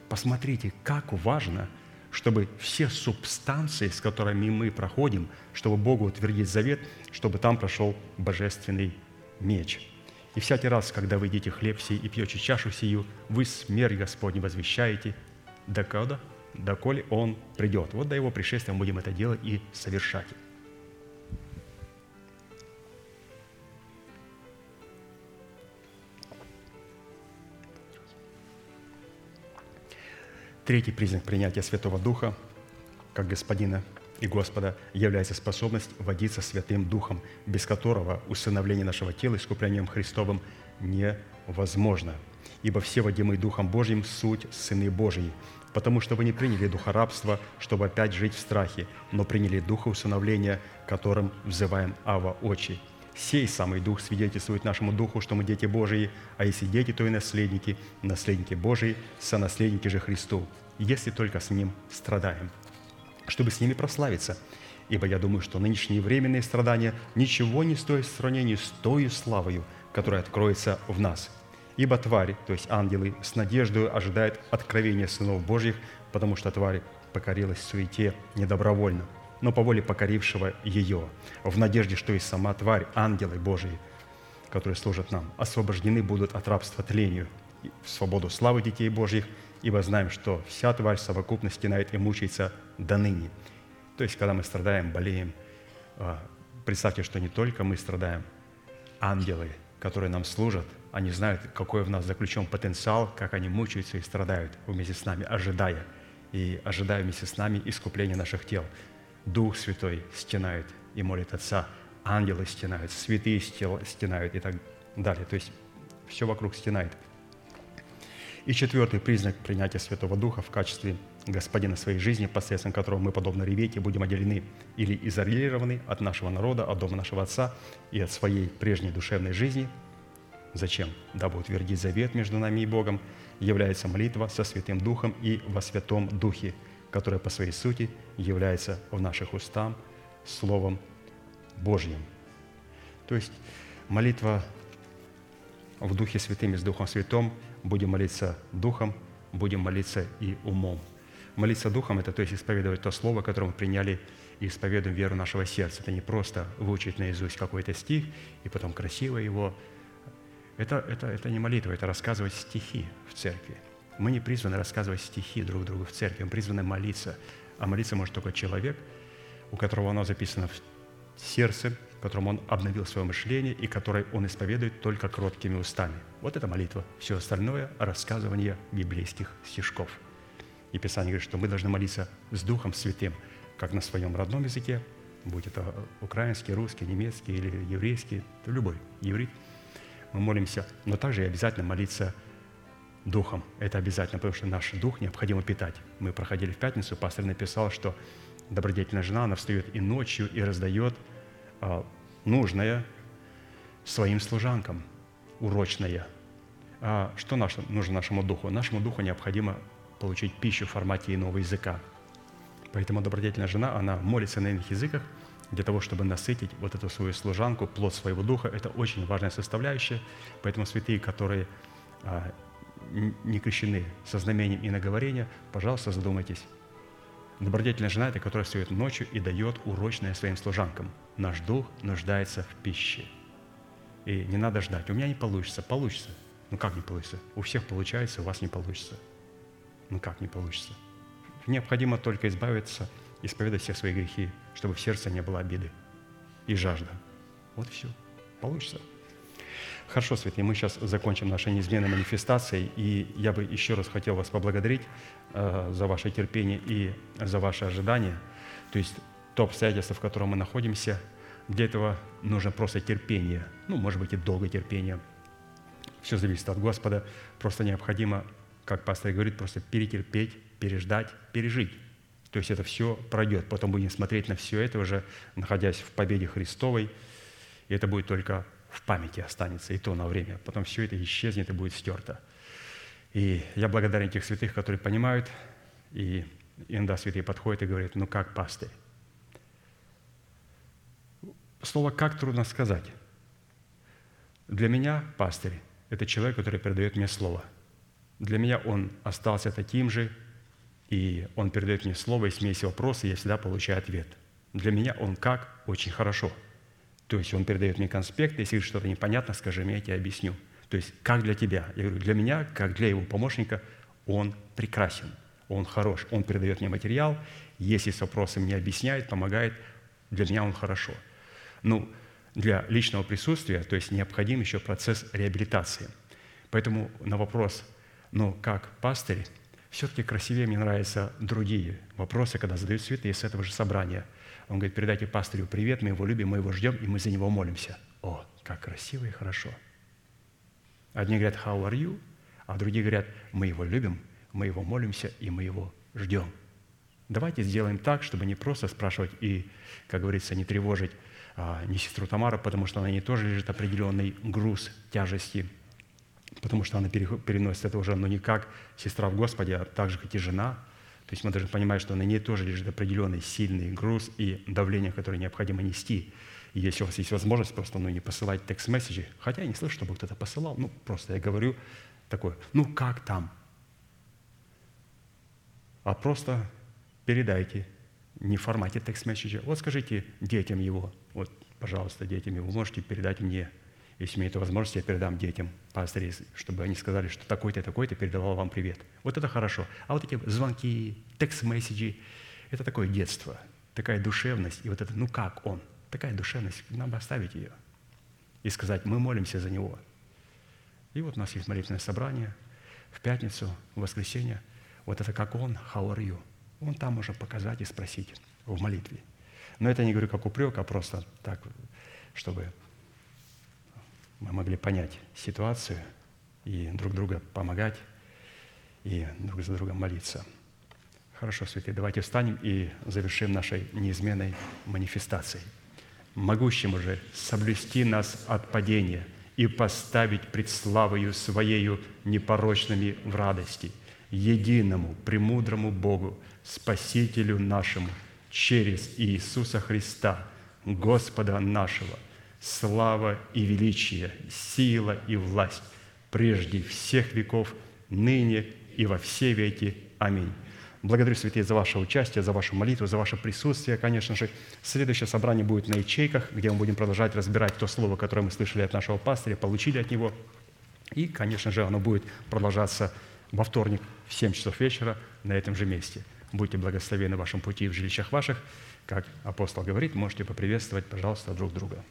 Посмотрите, как важно – чтобы все субстанции, с которыми мы проходим, чтобы Богу утвердить завет, чтобы там прошел божественный меч. И всякий раз, когда вы едите хлеб сей и пьете чашу сию, вы смерть Господню возвещаете, докуда, доколе Он придет. Вот до Его пришествия мы будем это делать и совершать. Третий признак принятия Святого Духа, как Господина и Господа, является способность водиться Святым Духом, без которого усыновление нашего тела искуплением Христовым невозможно. Ибо все водимые Духом Божьим – суть Сыны Божьи, потому что вы не приняли духа рабства, чтобы опять жить в страхе, но приняли духа усыновления, которым взываем Ава Очи. Сей самый Дух свидетельствует нашему Духу, что мы дети Божии, а если дети, то и наследники, наследники Божии, сонаследники же Христу, если только с Ним страдаем, чтобы с ними прославиться. Ибо я думаю, что нынешние временные страдания ничего не стоят в сравнении с той славою, которая откроется в нас. Ибо твари, то есть ангелы, с надеждой ожидают откровения сынов Божьих, потому что тварь покорилась суете недобровольно – но по воле покорившего ее, в надежде, что и сама тварь, ангелы Божии, которые служат нам, освобождены будут от рабства тлению в свободу славы детей Божьих, ибо знаем, что вся тварь совокупно стенает и мучается до ныне. То есть, когда мы страдаем, болеем, а, представьте, что не только мы страдаем, ангелы, которые нам служат, они знают, какой в нас заключен потенциал, как они мучаются и страдают вместе с нами, ожидая, и ожидая вместе с нами искупления наших тел – Дух Святой стенает и молит Отца, ангелы стенают, святые стенают и так далее. То есть все вокруг стенает. И четвертый признак принятия Святого Духа в качестве Господина своей жизни, посредством которого мы, подобно ревете, будем отделены или изолированы от нашего народа, от дома нашего Отца и от своей прежней душевной жизни. Зачем? Дабы утвердить завет между нами и Богом, является молитва со Святым Духом и во Святом Духе – которое по своей сути является в наших устах Словом Божьим. То есть молитва в Духе Святым и с Духом Святым будем молиться Духом, будем молиться и умом. Молиться Духом – это то есть исповедовать то Слово, которое мы приняли и исповедуем веру нашего сердца. Это не просто выучить наизусть какой-то стих и потом красиво его. Это, это, это не молитва, это рассказывать стихи в церкви – мы не призваны рассказывать стихи друг другу в церкви, мы призваны молиться. А молиться может только человек, у которого оно записано в сердце, которому он обновил свое мышление и который он исповедует только кроткими устами. Вот это молитва. Все остальное – рассказывание библейских стишков. И Писание говорит, что мы должны молиться с Духом Святым, как на своем родном языке, будь это украинский, русский, немецкий или еврейский, любой еврей, мы молимся, но также и обязательно молиться духом. Это обязательно, потому что наш дух необходимо питать. Мы проходили в пятницу, пастор написал, что добродетельная жена, она встает и ночью, и раздает а, нужное своим служанкам, урочное. А что наш, нужно нашему духу? Нашему духу необходимо получить пищу в формате иного языка. Поэтому добродетельная жена, она молится на иных языках для того, чтобы насытить вот эту свою служанку, плод своего духа. Это очень важная составляющая. Поэтому святые, которые а, не крещены со знамением и наговорения, пожалуйста, задумайтесь. Добродетельная жена – это которая встает ночью и дает урочное своим служанкам. Наш дух нуждается в пище. И не надо ждать. У меня не получится. Получится. Ну как не получится? У всех получается, у вас не получится. Ну как не получится? Необходимо только избавиться, исповедать все свои грехи, чтобы в сердце не было обиды и жажда. Вот и все. Получится. Хорошо, святые, мы сейчас закончим нашей неизменной манифестацией, и я бы еще раз хотел вас поблагодарить э, за ваше терпение и за ваше ожидание. То есть то обстоятельство, в котором мы находимся, для этого нужно просто терпение, ну, может быть, и долгое терпение. Все зависит от Господа. Просто необходимо, как пастор говорит, просто перетерпеть, переждать, пережить. То есть это все пройдет. Потом будем смотреть на все это уже, находясь в победе Христовой. И это будет только в памяти останется, и то на время. Потом все это исчезнет и будет стерто. И я благодарен тех святых, которые понимают, и иногда святые подходят и говорят, ну как пастырь? Слово «как» трудно сказать. Для меня пастырь – это человек, который передает мне слово. Для меня он остался таким же, и он передает мне слово, и смесь вопросы, и я всегда получаю ответ. Для меня он как? Очень хорошо – то есть он передает мне конспект, если что-то непонятно, скажи мне, я тебе объясню. То есть как для тебя? Я говорю, для меня, как для его помощника, он прекрасен, он хорош, он передает мне материал, если с вопросом не объясняет, помогает, для меня он хорошо. Ну, для личного присутствия, то есть необходим еще процесс реабилитации. Поэтому на вопрос, ну, как пастырь, все-таки красивее мне нравятся другие вопросы, когда задают святые с этого же собрания – он говорит, передайте пастырю привет, мы его любим, мы его ждем, и мы за него молимся. О, как красиво и хорошо. Одни говорят, how are you? А другие говорят, мы его любим, мы Его молимся и мы Его ждем. Давайте сделаем так, чтобы не просто спрашивать и, как говорится, не тревожить а, не сестру Тамару, потому что на ней тоже лежит определенный груз тяжести, потому что она переносит это уже, но не как сестра в Господе, а так же, как и жена. То есть мы должны понимать, что на ней тоже лежит определенный сильный груз и давление, которое необходимо нести. И если у вас есть возможность просто ну, не посылать текст-месседжи, хотя я не слышу, чтобы кто-то посылал, ну просто я говорю такое, ну как там? А просто передайте не в формате текст-месседжа. Вот скажите детям его, вот, пожалуйста, детям его, можете передать мне – если имею эту возможность, я передам детям пастырей, чтобы они сказали, что такой-то, такой-то передавал вам привет. Вот это хорошо. А вот эти звонки, текст-месседжи, это такое детство, такая душевность. И вот это, ну как он? Такая душевность, нам бы оставить ее. И сказать, мы молимся за него. И вот у нас есть молитвенное собрание в пятницу, в воскресенье. Вот это как он, how are you? Он там можно показать и спросить в молитве. Но это не говорю как упрек, а просто так, чтобы мы могли понять ситуацию и друг друга помогать, и друг за другом молиться. Хорошо, святые, давайте встанем и завершим нашей неизменной манифестацией. Могущему же соблюсти нас от падения и поставить пред славою Своею непорочными в радости, единому, премудрому Богу, Спасителю нашему, через Иисуса Христа, Господа нашего – слава и величие, сила и власть прежде всех веков, ныне и во все веки. Аминь. Благодарю, святые, за ваше участие, за вашу молитву, за ваше присутствие, конечно же. Следующее собрание будет на ячейках, где мы будем продолжать разбирать то слово, которое мы слышали от нашего пастыря, получили от него. И, конечно же, оно будет продолжаться во вторник в 7 часов вечера на этом же месте. Будьте благословены в вашем пути в жилищах ваших. Как апостол говорит, можете поприветствовать, пожалуйста, друг друга.